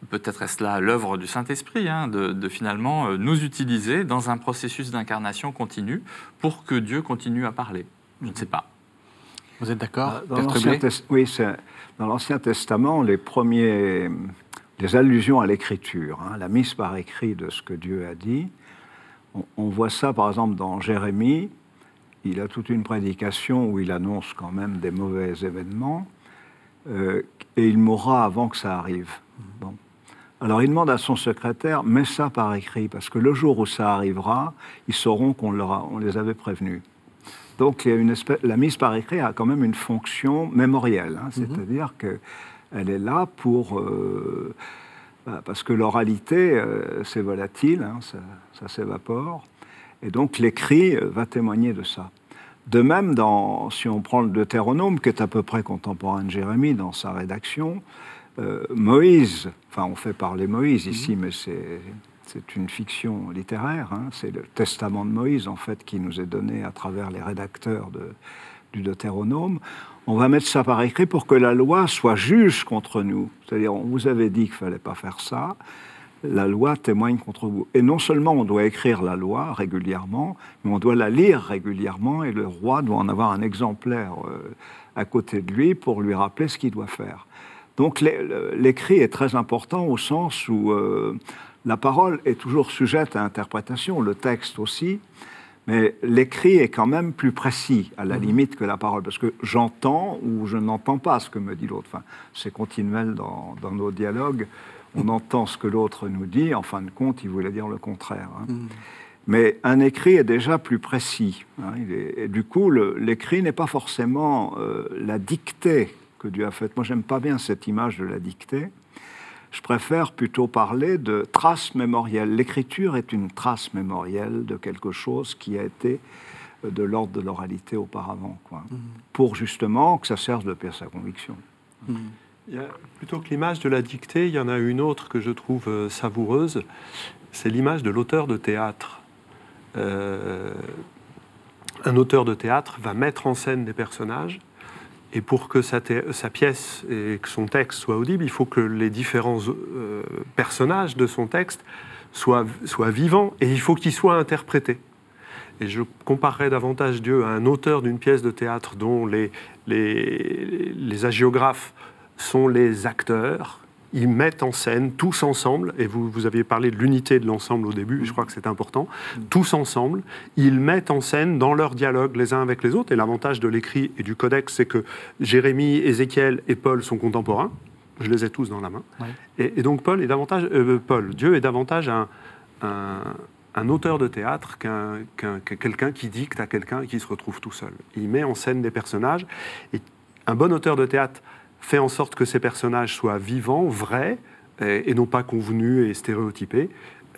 peut-être est-ce là l'œuvre du Saint-Esprit, hein, de, finalement nous utiliser dans un processus d'incarnation continue pour que Dieu continue à parler. Je ne sais pas. Vous êtes d'accord Oui, dans l'Ancien Testament, les premiers, les allusions à l'écriture, hein, la mise par écrit de ce que Dieu a dit, on, voit ça par exemple dans Jérémie. il a toute une prédication où il annonce quand même des mauvais événements, euh, et il mourra avant que ça arrive. Bon. Alors il demande à son secrétaire, mets ça par écrit, parce que le jour où ça arrivera, ils sauront qu'on on les avait prévenus. Donc il y a une espèce, la mise par écrit a quand même une fonction mémorielle, hein, mhm. c'est-à-dire qu'elle est là pour... Euh, bah, parce que l'oralité, euh, c'est volatile, hein, ça, ça s'évapore, et donc l'écrit va témoigner de ça. De même, dans, si on prend le Deutéronome, qui est à peu près contemporain de Jérémie dans sa rédaction, euh, Moïse, enfin on fait parler Moïse ici, mhm. mais c'est une fiction littéraire, hein, c'est le testament de Moïse en fait qui nous est donné à travers les rédacteurs du Deutéronome. On va mettre ça par écrit pour que la loi soit juge contre nous. C'est-à-dire, on vous avait dit qu'il ne fallait pas faire ça, la loi témoigne contre vous. Et non seulement on doit écrire la loi régulièrement, mais on doit la lire régulièrement et le roi doit en avoir un exemplaire euh, à côté de lui pour lui rappeler ce qu'il doit faire. Donc l'écrit est très important au sens où euh, la parole est toujours sujette à interprétation, le texte aussi, mais l'écrit est quand même plus précis à la mmh. limite que la parole, parce que j'entends ou je n'entends pas ce que me dit l'autre. Enfin, c'est continuel dans, dans nos dialogues on entend ce que l'autre nous dit, en fin de compte, il voulait dire le contraire. Hein. Mm. Mais un écrit est déjà plus précis. Hein. et du coup, l'écrit n'est pas forcément euh, la dictée que Dieu a faite. Moi, j'aime pas bien cette image de la dictée. Je préfère plutôt parler de trace mémorielle. L'écriture est une trace mémorielle de quelque chose qui a été euh, de l'ordre de l'oralité auparavant, quoi, mm. pour justement que ça serve de pièce à conviction. Mm. Plutôt que l'image de la dictée, il y en a une autre que je trouve euh, savoureuse, c'est l'image de l'auteur de théâtre. Euh, un auteur de théâtre va mettre en scène des personnages, et pour que sa, pièce et que son texte soient audibles, il faut que les différents euh, personnages de son texte soient, soient vivants, et il faut qu'ils soient interprétés. Et je comparerais davantage Dieu à un auteur d'une pièce de théâtre dont les, les, les agiographes sont les acteurs. Ils mettent en scène tous ensemble, et vous, vous aviez parlé de l'unité de l'ensemble au début, je crois que c'est important, tous ensemble, ils mettent en scène dans leur dialogue les uns avec les autres, et l'avantage de l'écrit et du codex, c'est que Jérémie, Ézéchiel et Paul sont contemporains, je les ai tous dans la main, et, donc Paul est davantage, euh, Paul, Dieu est davantage un, un, auteur de théâtre qu'un, quelqu'un qui dicte à quelqu'un qui se retrouve tout seul. Il met en scène des personnages, et un bon auteur de théâtre fait en sorte que ces personnages soient vivants, vrais, et, non pas convenus et stéréotypés.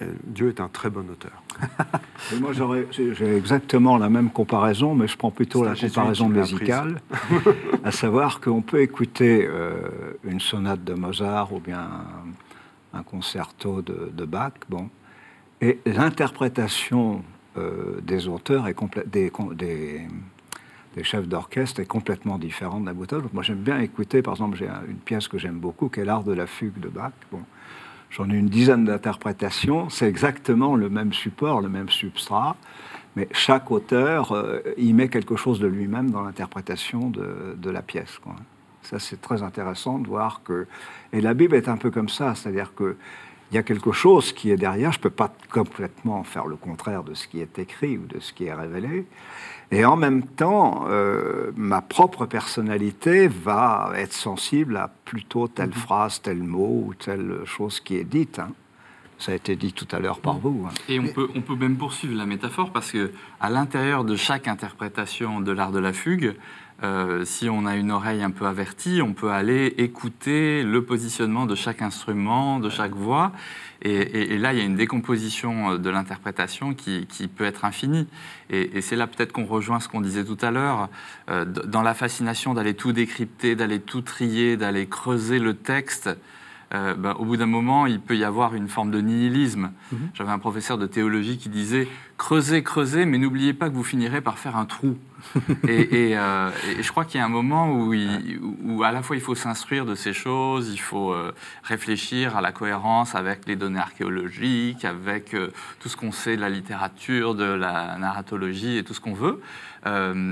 Euh, Dieu est un très bon auteur. moi, j'ai exactement la même comparaison, mais je prends plutôt la comparaison musicale, à savoir qu'on peut écouter euh, une sonate de Mozart ou bien un, concerto de, Bach, bon, et l'interprétation euh, des auteurs est des, des, des chefs d'orchestre est complètement différent de la bouteille. Moi, j'aime bien écouter, par exemple, j'ai une pièce que j'aime beaucoup, qui est l'art de la fugue de Bach. Bon, J'en ai une dizaine d'interprétations. C'est exactement le même support, le même substrat, mais chaque auteur euh, y met quelque chose de lui-même dans l'interprétation de, de, la pièce. Ça, c'est très intéressant de voir que. Et la Bible est un peu comme ça, c'est-à-dire que il y a quelque chose qui est derrière. Je ne peux pas complètement faire le contraire de ce qui est écrit ou de ce qui est révélé. Et en même temps, euh, ma propre personnalité va être sensible à plutôt telle mhm. phrase, tel mot ou telle chose qui est dite. Hein. Ça a été dit tout à l'heure par mhm. vous. Hein. Et on peut, on peut même poursuivre la métaphore parce que à l'intérieur de chaque interprétation de l'art de la fugue, euh, si on a une oreille un peu avertie, on peut aller écouter le positionnement de chaque instrument, de chaque voix. Et, là, il y a une décomposition euh, de l'interprétation qui, peut être infinie. Et, c'est là peut-être qu'on rejoint ce qu'on disait tout à l'heure, euh, dans la fascination d'aller tout décrypter, d'aller tout trier, d'aller creuser le texte. Ben, au bout d'un moment, il peut y avoir une forme de nihilisme. Mm-hmm. J'avais un professeur de théologie qui disait creusez, creusez, mais n'oubliez pas que vous finirez par faire un trou. Euh, et, je crois qu'il y a un moment où, à la fois il faut s'instruire de ces choses, il faut euh, réfléchir à la cohérence avec les données archéologiques, avec euh, tout ce qu'on sait de la littérature, de la narratologie et tout ce qu'on veut.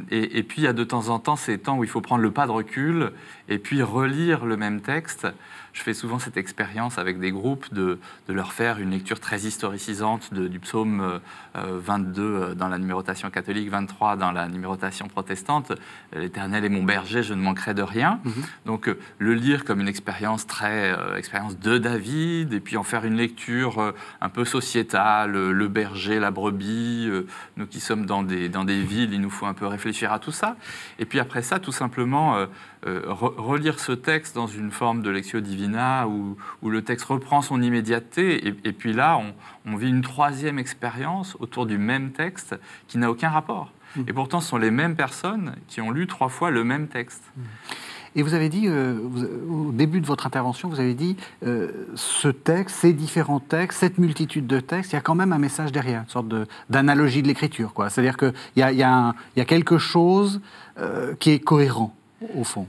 Et, et, puis il y a de temps en temps ces temps où il faut prendre le pas de recul et puis relire le même texte. Je fais souvent cette expérience avec des groupes de, de, leur faire une lecture très historicisante du psaume 22 dans la numérotation catholique, 23 dans la numérotation protestante. L'Éternel est mon berger, je ne manquerai de rien. Mhm. Donc le lire comme une expérience très expérience de David, et puis en faire une lecture un peu sociétale, le berger, la brebis. nous qui sommes dans des, dans des villes, il nous faut un peu réfléchir à tout ça. Et puis après ça, tout simplement euh, relire ce texte dans une forme de lectio divina où, où le texte reprend son immédiateté, et, puis là, on, vit une troisième expérience autour du même texte qui n'a aucun rapport. Mmh. Et pourtant, ce sont les mêmes personnes qui ont lu trois fois le même texte. Mmh. Et vous avez dit, euh, au début de votre intervention, vous avez dit, euh, ce texte, ces différents textes, cette multitude de textes, il y a quand même un message derrière, une sorte d'analogie de, l'écriture. C'est-à-dire qu'il y, y, y a, quelque chose qui est cohérent au fond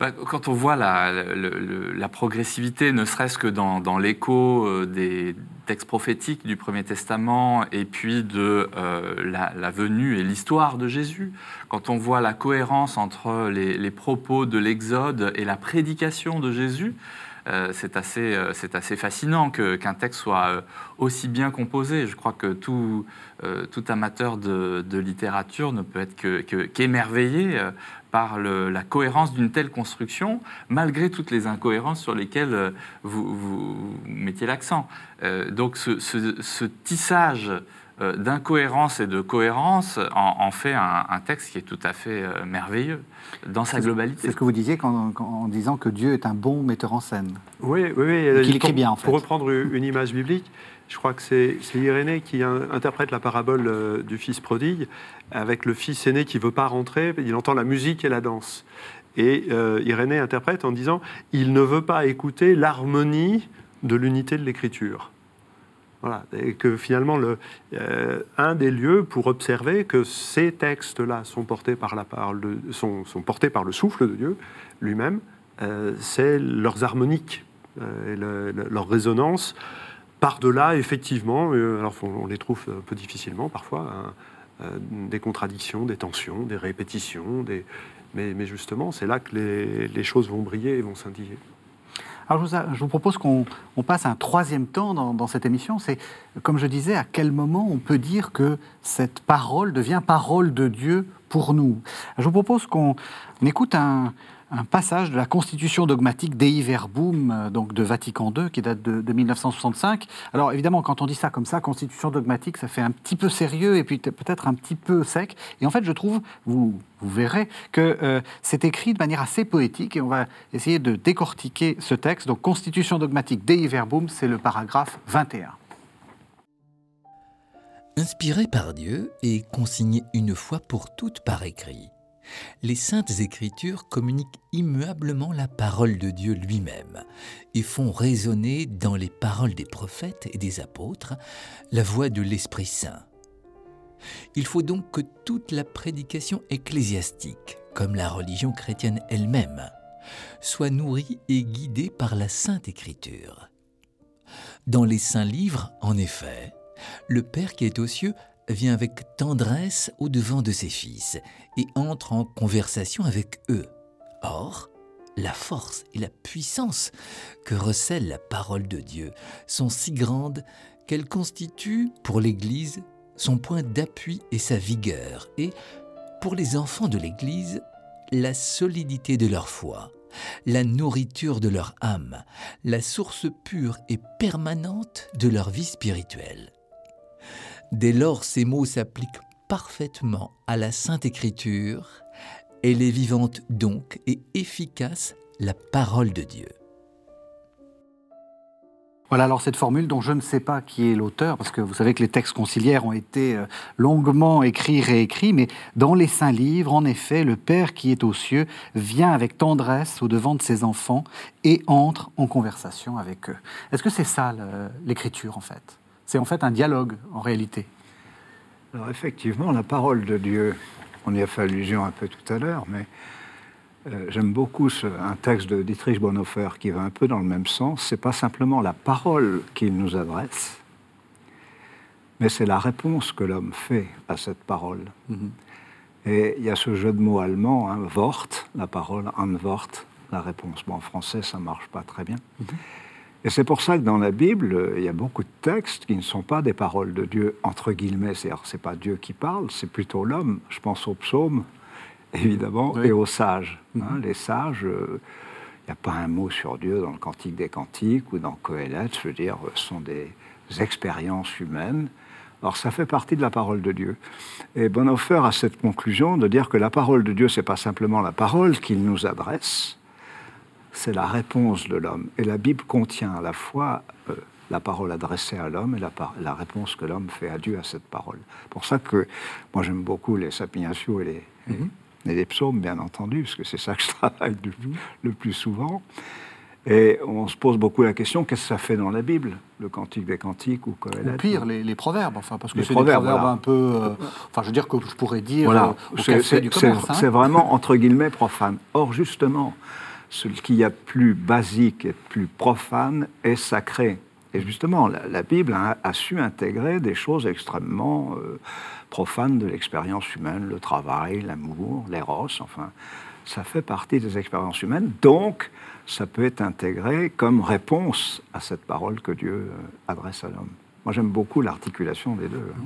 bah, quand on voit la, progressivité, ne serait-ce que dans, l'écho euh, des textes prophétiques du Premier Testament et puis de euh, la, venue et l'histoire de Jésus, quand on voit la cohérence entre les, propos de l'Exode et la prédication de Jésus, euh, c'est assez, assez, fascinant qu'un texte soit aussi bien composé. Je crois que tout, tout amateur de, littérature ne peut être qu'émerveillé par la cohérence d'une telle construction, malgré toutes les incohérences sur lesquelles euh, vous, mettiez l'accent. Euh, donc ce, tissage euh, d'incohérence et de cohérence en, fait un, texte qui est tout à fait merveilleux dans sa globalité. C'est ce que vous disiez en disant que Dieu est un bon metteur en scène. Oui, oui, oui. Qu'il écrit bien, en fait. Pour reprendre une image biblique, je crois que c'est Irénée qui interprète la parabole euh, du fils prodigue, avec le fils aîné qui ne veut pas rentrer, il entend la musique et la danse. Et euh, Irénée interprète en disant il ne veut pas écouter l'harmonie de l'unité de l'écriture. Voilà, et que finalement, le, euh, un des lieux pour observer que ces textes-là sont portés par sont, portés par le souffle de Dieu lui-même, c'est leurs harmoniques, et leur résonance par-delà, effectivement, euh, alors on les trouve un peu difficilement parfois, hein, euh, des contradictions, des tensions, des répétitions, des... Mais, justement, c'est là que les, choses vont briller et vont scintiller. Alors je vous, propose qu'on passe un troisième temps dans, dans cette émission. C'est, comme je disais, à quel moment on peut dire que cette parole devient parole de Dieu pour nous? Je vous propose qu'on écoute un, un passage de la Constitution dogmatique Dei Verbum, euh, donc de Vatican II, qui date de, 1965. Alors évidemment, quand on dit ça comme ça, Constitution dogmatique, ça fait un petit peu sérieux et puis peut-être un petit peu sec. Et en fait, je trouve, vous, verrez, que euh, c'est écrit de manière assez poétique et on va essayer de décortiquer ce texte. Donc Constitution dogmatique Dei Verbum, c'est le paragraphe 21. Inspiré par Dieu et consigné une fois pour toutes par écrit, les saintes écritures communiquent immuablement la parole de Dieu lui-même et font résonner dans les paroles des prophètes et des apôtres la voix de l'Esprit Saint. Il faut donc que toute la prédication ecclésiastique, comme la religion chrétienne elle-même, soit nourrie et guidée par la sainte écriture. Dans les saints livres, en effet, le Père qui est aux cieux vient avec tendresse au-devant de ses fils et entre en conversation avec eux. Or, la force et la puissance que recèle la parole de Dieu sont si grandes qu'elles constituent pour l'Église son point d'appui et sa vigueur, et pour les enfants de l'Église, la solidité de leur foi, la nourriture de leur âme, la source pure et permanente de leur vie spirituelle. Dès lors, ces mots s'appliquent parfaitement à la Sainte Écriture. Elle est vivante donc et efficace la parole de Dieu. Voilà alors cette formule dont je ne sais pas qui est l'auteur, parce que vous savez que les textes conciliaires ont été euh, longuement écrits, réécrits, mais dans les saints livres, en effet, le Père qui est aux cieux vient avec tendresse au devant de ses enfants et entre en conversation avec eux. Est-ce que c'est ça l'écriture en fait? C'est en fait un dialogue, en réalité. Alors effectivement, la parole de Dieu, on y a fait allusion un peu tout à l'heure, mais euh, j'aime beaucoup un texte de Dietrich Bonhoeffer qui va un peu dans le même sens. C'est pas simplement la parole qu'il nous adresse, mais c'est la réponse que l'homme fait à cette parole. Mhm. Et il y a ce jeu de mots allemand, hein, Wort, la parole, Antwort, la réponse. Bon, en français, ça marche pas très bien. Mhm. Et c'est pour ça que dans la Bible, il y a beaucoup de textes qui ne sont pas des paroles de Dieu, entre guillemets. C'est-à-dire, c'est pas Dieu qui parle, c'est plutôt l'homme. Je pense aux psaumes, évidemment, et aux sages. Hein. Mhm. Les sages, il euh, n'y a pas un mot sur Dieu dans le Cantique des Cantiques ou dans Coëlette. Je veux dire, ce sont des expériences humaines. Alors ça fait partie de la parole de Dieu. Et Bonhoeffer a cette conclusion de dire que la parole de Dieu, c'est pas simplement la parole qu'il nous adresse, c'est la réponse de l'homme. Et la Bible contient à la fois euh, la parole adressée à l'homme et la, la, réponse que l'homme fait à Dieu à cette parole. pour ça que moi j'aime beaucoup les Sapientiaux et les, mhm. et les psaumes, bien entendu, parce que c'est ça que je travaille le, plus souvent. Et on se pose beaucoup la question qu'est-ce que ça fait dans la Bible Le Cantique des Cantiques ou Ou pire, les, proverbes, enfin, parce que c'est des proverbes un peu. Euh, enfin, je veux dire que je pourrais dire. Voilà, euh, c'est hein. vraiment entre guillemets profane. Or, justement, ce qui a plus basique et plus profane est sacré. Et justement, la, Bible a, su intégrer des choses extrêmement euh, profanes de l'expérience humaine, le travail, l'amour, l'éros, enfin, ça fait partie des expériences humaines. Donc, ça peut être intégré comme réponse à cette parole que Dieu euh, adresse à l'homme. Moi, j'aime beaucoup l'articulation des deux. Hein.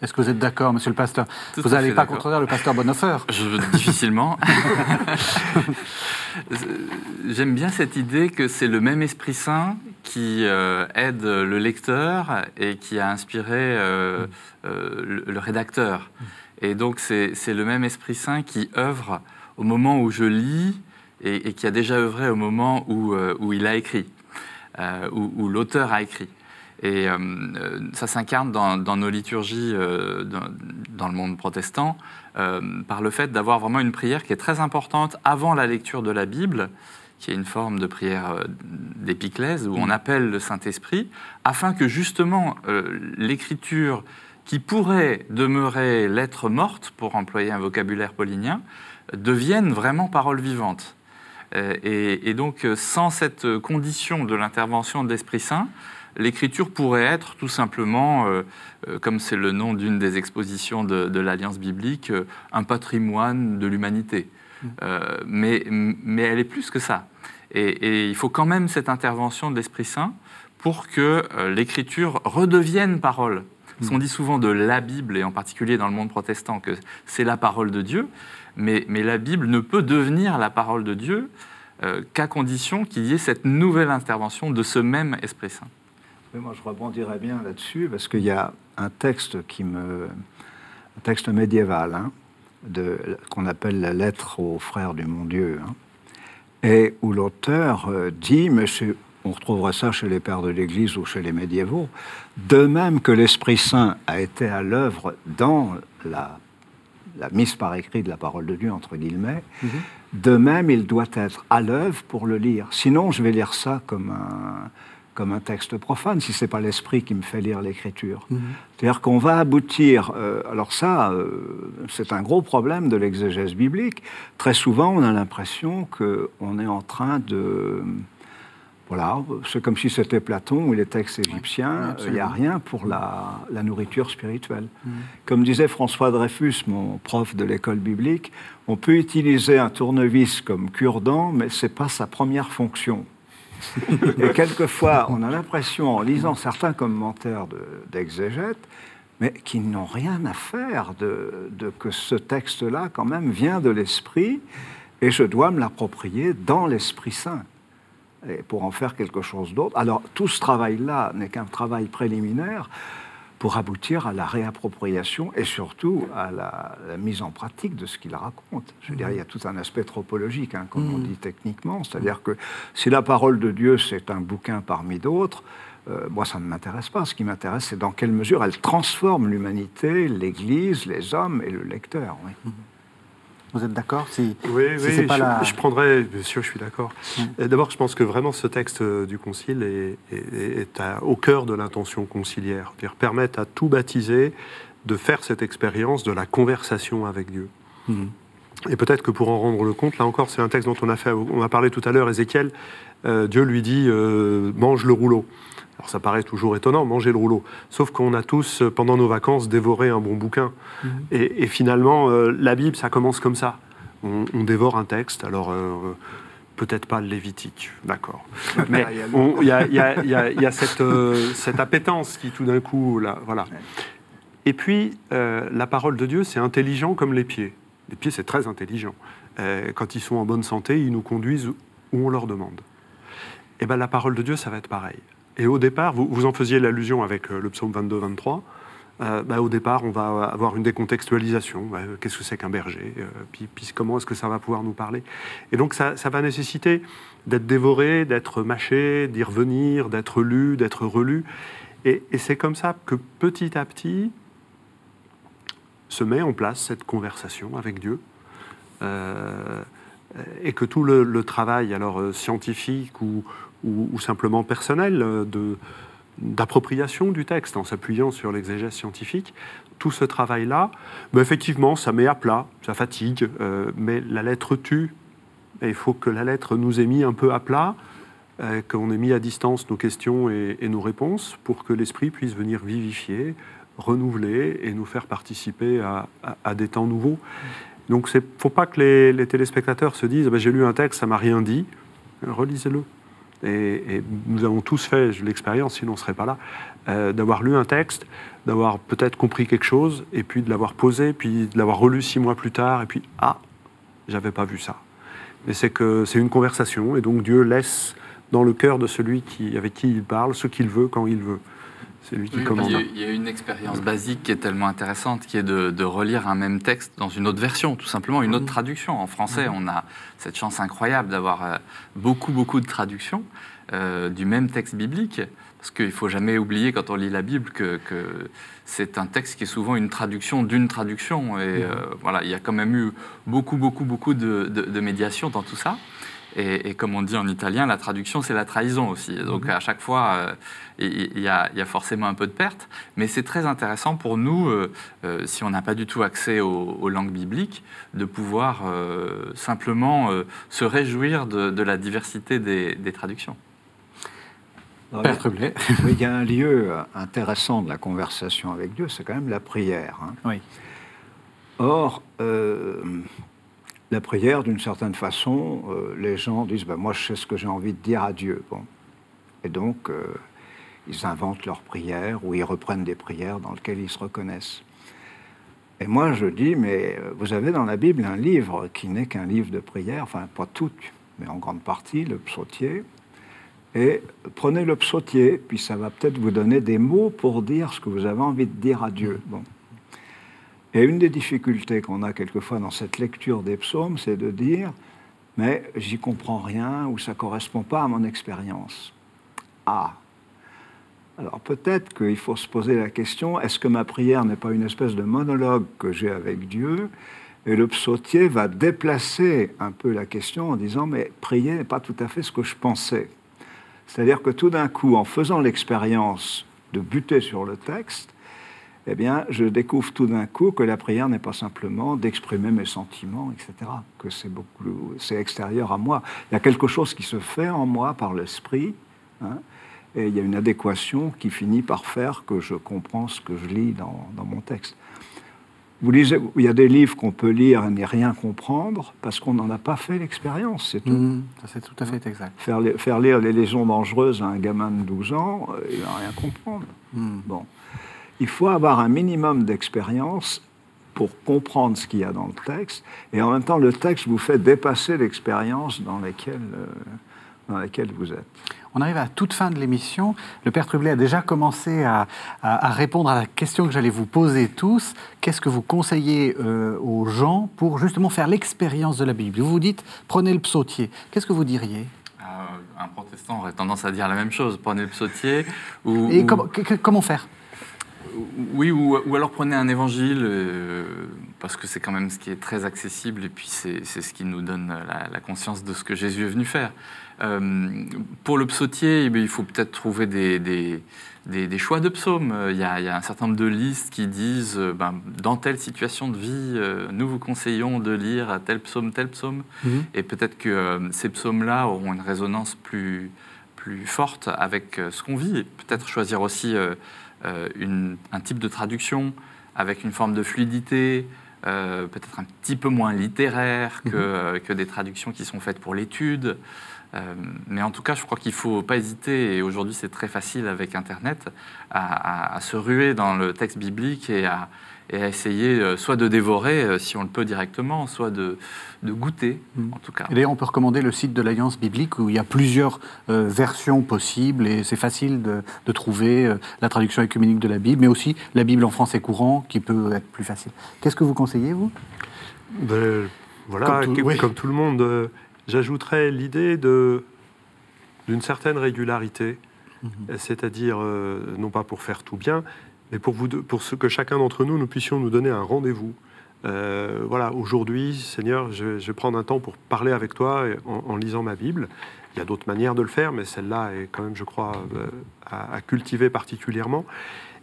Est-ce que vous êtes d'accord, monsieur le pasteur Vous n'allez pas contredire le pasteur Bonhoeffer Je, Difficilement. J'aime bien cette idée que c'est le même Esprit Saint qui euh, aide le lecteur et qui a inspiré euh, euh, le, rédacteur. Et donc c'est le même Esprit Saint qui œuvre au moment où je lis et, qui a déjà œuvré au moment où, où il a écrit, où l'auteur a écrit. Et euh, ça s'incarne dans, nos liturgies euh, dans, le monde protestant euh, par le fait d'avoir vraiment une prière qui est très importante avant la lecture de la Bible, qui est une forme de prière d'épiclèse où on mm. appelle le Saint-Esprit, afin que justement l'écriture qui pourrait demeurer lettre morte, pour employer un vocabulaire paulinien, devienne vraiment parole vivante. Et, et, donc, sans cette condition de l'intervention de l'Esprit Saint, l'écriture pourrait être tout simplement, euh, euh, comme c'est le nom d'une des expositions de, l'Alliance biblique, euh, un patrimoine de l'humanité. Mm. mais, mais elle est plus que ça. Et, il faut quand même cette intervention de l'Esprit Saint pour que l'écriture redevienne parole. Parce qu'on mm. dit souvent de la Bible, et en particulier dans le monde protestant, que c'est la parole de Dieu, mais, mais, la Bible ne peut devenir la parole de Dieu qu'à condition qu'il y ait cette nouvelle intervention de ce même Esprit Saint moi, je rebondirais bien là-dessus parce qu'il y a un texte qui me, un texte médiéval, hein, qu'on appelle la lettre aux frères du Mon Dieu, hein, et où l'auteur euh, dit, mais on retrouverait ça chez les pères de l'Église ou chez les médiévaux, de même que l'Esprit Saint a été à l'œuvre dans la, la, mise par écrit de la parole de Dieu, entre guillemets, mm-hmm. de même il doit être à l'œuvre pour le lire. Sinon, je vais lire ça comme un comme un texte profane, si ce n'est pas l'esprit qui me fait lire l'écriture. Mhm. C'est-à-dire qu'on va aboutir, euh, alors ça, euh, c'est un gros problème de l'exégèse biblique. Très souvent, on a l'impression qu'on est en train de... Voilà, c'est comme si c'était Platon ou les textes égyptiens, il n'y a rien pour la, nourriture spirituelle. Mhm. Comme disait François Dreyfus, mon prof de l'école biblique, on peut utiliser un tournevis comme cure-dent, mais ce n'est pas sa première fonction. Et quelquefois, on a l'impression, en lisant certains commentaires d'exégètes, mais qui n'ont rien à faire de, que ce texte-là, quand même, vient de l'Esprit, et je dois me l'approprier dans l'Esprit Saint, et pour en faire quelque chose d'autre. Alors, tout ce travail-là n'est qu'un travail préliminaire pour aboutir à la réappropriation et surtout à la, mise en pratique de ce qu'il raconte. Je veux dire, il y a tout un aspect tropologique, hein, comme on mm. dit techniquement, c'est-à-dire que si la parole de Dieu, c'est un bouquin parmi d'autres, euh, moi, ça ne m'intéresse pas. Ce qui m'intéresse, c'est dans quelle mesure elle transforme l'humanité, l'Église, les hommes et le lecteur. Oui. Mm. Vous êtes d'accord si, Oui, oui pas je, prendrais, bien sûr, je suis d'accord. Mm. D'abord, je pense que vraiment ce texte euh, du Concile est, au cœur de l'intention conciliaire, dire permettre à tout baptisé de faire cette expérience de la conversation avec Dieu. Mm. Et peut-être que pour en rendre le compte, là encore, c'est un texte dont on a, fait, on a parlé tout à l'heure, Ézéchiel, euh, Dieu lui dit euh, mange le rouleau. Alors ça paraît toujours étonnant, manger le rouleau. Sauf qu'on a tous, euh, pendant nos vacances, dévoré un bon bouquin. Mhm. Et, finalement, euh, la Bible, ça commence comme ça. On, dévore un texte. Alors, euh, peut-être pas le Lévitique, d'accord. Mais il y, a, cette, appétence qui tout d'un coup, là, voilà. Et puis, euh, la parole de Dieu, c'est intelligent comme les pieds. Les pieds, c'est très intelligent. Euh, quand ils sont en bonne santé, ils nous conduisent où on leur demande. Et eh bien, la parole de Dieu, ça va être pareil. Et au départ, vous, vous en faisiez l'allusion avec le psaume 22-23. Euh, bah, au départ, on va avoir une décontextualisation. Qu'est-ce que c'est qu'un berger euh, puis, comment est-ce que ça va pouvoir nous parler? Et donc, ça, va nécessiter d'être dévoré, d'être mâché, d'y revenir, d'être lu, d'être relu. Et, c'est comme ça que petit à petit se met en place cette conversation avec Dieu. Euh, et que tout le, travail, alors scientifique ou, simplement personnel, de, d'appropriation du texte en s'appuyant sur l'exégèse scientifique. Tout ce travail-là, mais effectivement, ça met à plat, ça fatigue, euh, mais la lettre tue. Il faut que la lettre nous ait mis un peu à plat, euh, qu'on ait mis à distance nos questions et, nos réponses pour que l'esprit puisse venir vivifier, renouveler et nous faire participer à, des temps nouveaux. Donc il ne faut pas que les, téléspectateurs se disent bah, j'ai lu un texte, ça m'a rien dit. Relisez-le. Et, nous avons tous fait l'expérience, sinon on ne serait pas là, euh, d'avoir lu un texte, d'avoir peut-être compris quelque chose, et puis de l'avoir posé, puis de l'avoir relu six mois plus tard, et puis ah, j'avais pas vu ça. Mais c'est que c'est une conversation, et donc Dieu laisse dans le cœur de celui qui, avec qui il parle ce qu'il veut quand il veut. Il y, a une expérience basique qui est tellement intéressante, qui est de, relire un même texte dans une autre version, tout simplement une autre traduction. En français, on a cette chance incroyable d'avoir euh, beaucoup, beaucoup de traductions euh, du même texte biblique. Parce qu'il ne faut jamais oublier quand on lit la Bible que, c'est un texte qui est souvent une traduction d'une traduction. Et euh, voilà, il y a quand même eu beaucoup, beaucoup, beaucoup de, de médiation dans tout ça. Et, comme on dit en italien, la traduction, c'est la trahison aussi. Donc mhm. à chaque fois, euh, il y, a forcément un peu de perte. Mais c'est très intéressant pour nous, euh, euh, si on n'a pas du tout accès aux, langues bibliques, de pouvoir simplement se réjouir de, la diversité des, traductions. Père il y a un lieu intéressant de la conversation avec Dieu, c'est quand même la prière. Hein. Oui. Or, la prière, d'une certaine façon, euh, les gens disent ben, Moi, je sais ce que j'ai envie de dire à Dieu. Bon. Et donc, euh, ils inventent leurs prières ou ils reprennent des prières dans lesquelles ils se reconnaissent. Et moi, je dis Mais euh, vous avez dans la Bible un livre qui n'est qu'un livre de prière, enfin, pas tout, mais en grande partie, le psautier. Et prenez le psautier, puis ça va peut-être vous donner des mots pour dire ce que vous avez envie de dire à Dieu. Bon. Et une des difficultés qu'on a quelquefois dans cette lecture des psaumes, c'est de dire, mais j'y comprends rien ou ça ne correspond pas à mon expérience. Ah Alors peut-être qu'il faut se poser la question, est-ce que ma prière n'est pas une espèce de monologue que j'ai avec Dieu? Et le psautier va déplacer un peu la question en disant, mais prier n'est pas tout à fait ce que je pensais. C'est-à-dire que tout d'un coup, en faisant l'expérience de buter sur le texte, eh bien, je découvre tout d'un coup que la prière n'est pas simplement d'exprimer mes sentiments, etc., que c'est beaucoup, c'est extérieur à moi. Il y a quelque chose qui se fait en moi par l'esprit, hein, et il y a une adéquation qui finit par faire que je comprends ce que je lis dans, mon texte. Vous lisez, il y a des livres qu'on peut lire et n'y rien comprendre parce qu'on n'en a pas fait l'expérience, c'est tout. Mmh, c'est tout à fait exact. Faire, faire, lire Les Légions dangereuses à un gamin de 12 ans, euh, il va rien comprendre. Mmh. Bon il faut avoir un minimum d'expérience pour comprendre ce qu'il y a dans le texte, et en même temps, le texte vous fait dépasser l'expérience dans laquelle, euh, dans laquelle vous êtes. On arrive à la toute fin de l'émission. Le Père Trublet a déjà commencé à, répondre à la question que j'allais vous poser tous. Qu'est-ce que vous conseillez euh, aux gens pour justement faire l'expérience de la Bible? Vous vous dites, prenez le psautier. Qu'est-ce que vous diriez? Euh, Un protestant aurait tendance à dire la même chose. Prenez le psautier. Ou, et comment faire? Oui, ou, alors prenez un évangile, euh, parce que c'est quand même ce qui est très accessible, et puis c'est ce qui nous donne la, conscience de ce que Jésus est venu faire. Euh, pour le psautier, eh il faut peut-être trouver des, des, choix de psaumes. Il y, a, un certain nombre de listes qui disent, euh, ben, dans telle situation de vie, nous vous conseillons de lire tel psaume, tel psaume, mhm. et peut-être que ces psaumes-là auront une résonance plus, plus forte avec ce qu'on vit, peut-être choisir aussi... Euh, un type de traduction avec une forme de fluidité, peut-être un petit peu moins littéraires que, mhm. que, des traductions qui sont faites pour l'étude. mais en tout cas, je crois qu'il ne faut pas hésiter, et aujourd'hui c'est très facile avec Internet, à, se ruer dans le texte biblique et à, et à essayer euh, soit de dévorer, euh, si on le peut directement, soit de, de goûter, mm. en tout cas. Et d'ailleurs, on peut recommander le site de l'Alliance biblique où il y a plusieurs euh, versions possibles et c'est facile de, de trouver la traduction écuménique de la Bible, mais aussi la Bible en français courant qui peut être plus facile. Qu'est-ce que vous conseillez, vous? Ben, Voilà, comme tout, le monde, j'ajouterais l'idée d'une certaine régularité, mm-hmm. c'est-à-dire, non pas pour faire tout bien, mais pour, vous, pour ce que chacun d'entre nous, nous puissions nous donner un rendez-vous. Euh, voilà, aujourd'hui, Seigneur, je, vais prendre un temps pour parler avec toi en, lisant ma Bible. Il y a d'autres manières de le faire, mais celle-là est quand même, je crois, euh, à, cultiver particulièrement.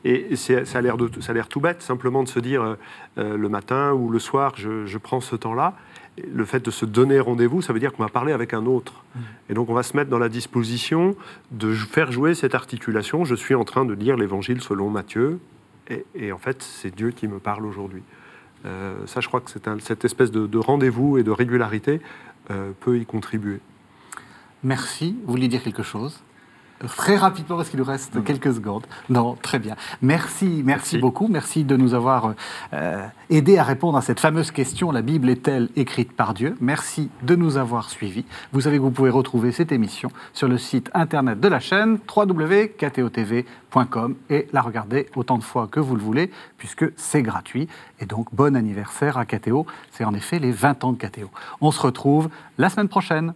Et ça a l'air tout bête, simplement de se dire euh, le matin ou le soir, je, je prends ce temps-là le fait de se donner rendez-vous, ça veut dire qu'on va parler avec un autre. Mm. Et donc on va se mettre dans la disposition de faire jouer cette articulation. Je suis en train de lire l'évangile selon Matthieu, et, en fait c'est Dieu qui me parle aujourd'hui. Euh, ça, je crois que cette espèce de, rendez-vous et de régularité euh, peut y contribuer. Merci. Vous vouliez dire quelque chose? Très rapidement, parce qu'il nous reste quelques secondes. Non, très bien. Merci, merci, beaucoup. Merci de nous avoir euh, aidé à répondre à cette fameuse question la Bible est-elle écrite par Dieu? Merci de nous avoir suivis. Vous savez que vous pouvez retrouver cette émission sur le site internet de la chaîne www.ktotv.com et la regarder autant de fois que vous le voulez, puisque c'est gratuit. Et donc, bon anniversaire à KTO. C'est en effet les 20 ans de KTO. On se retrouve la semaine prochaine.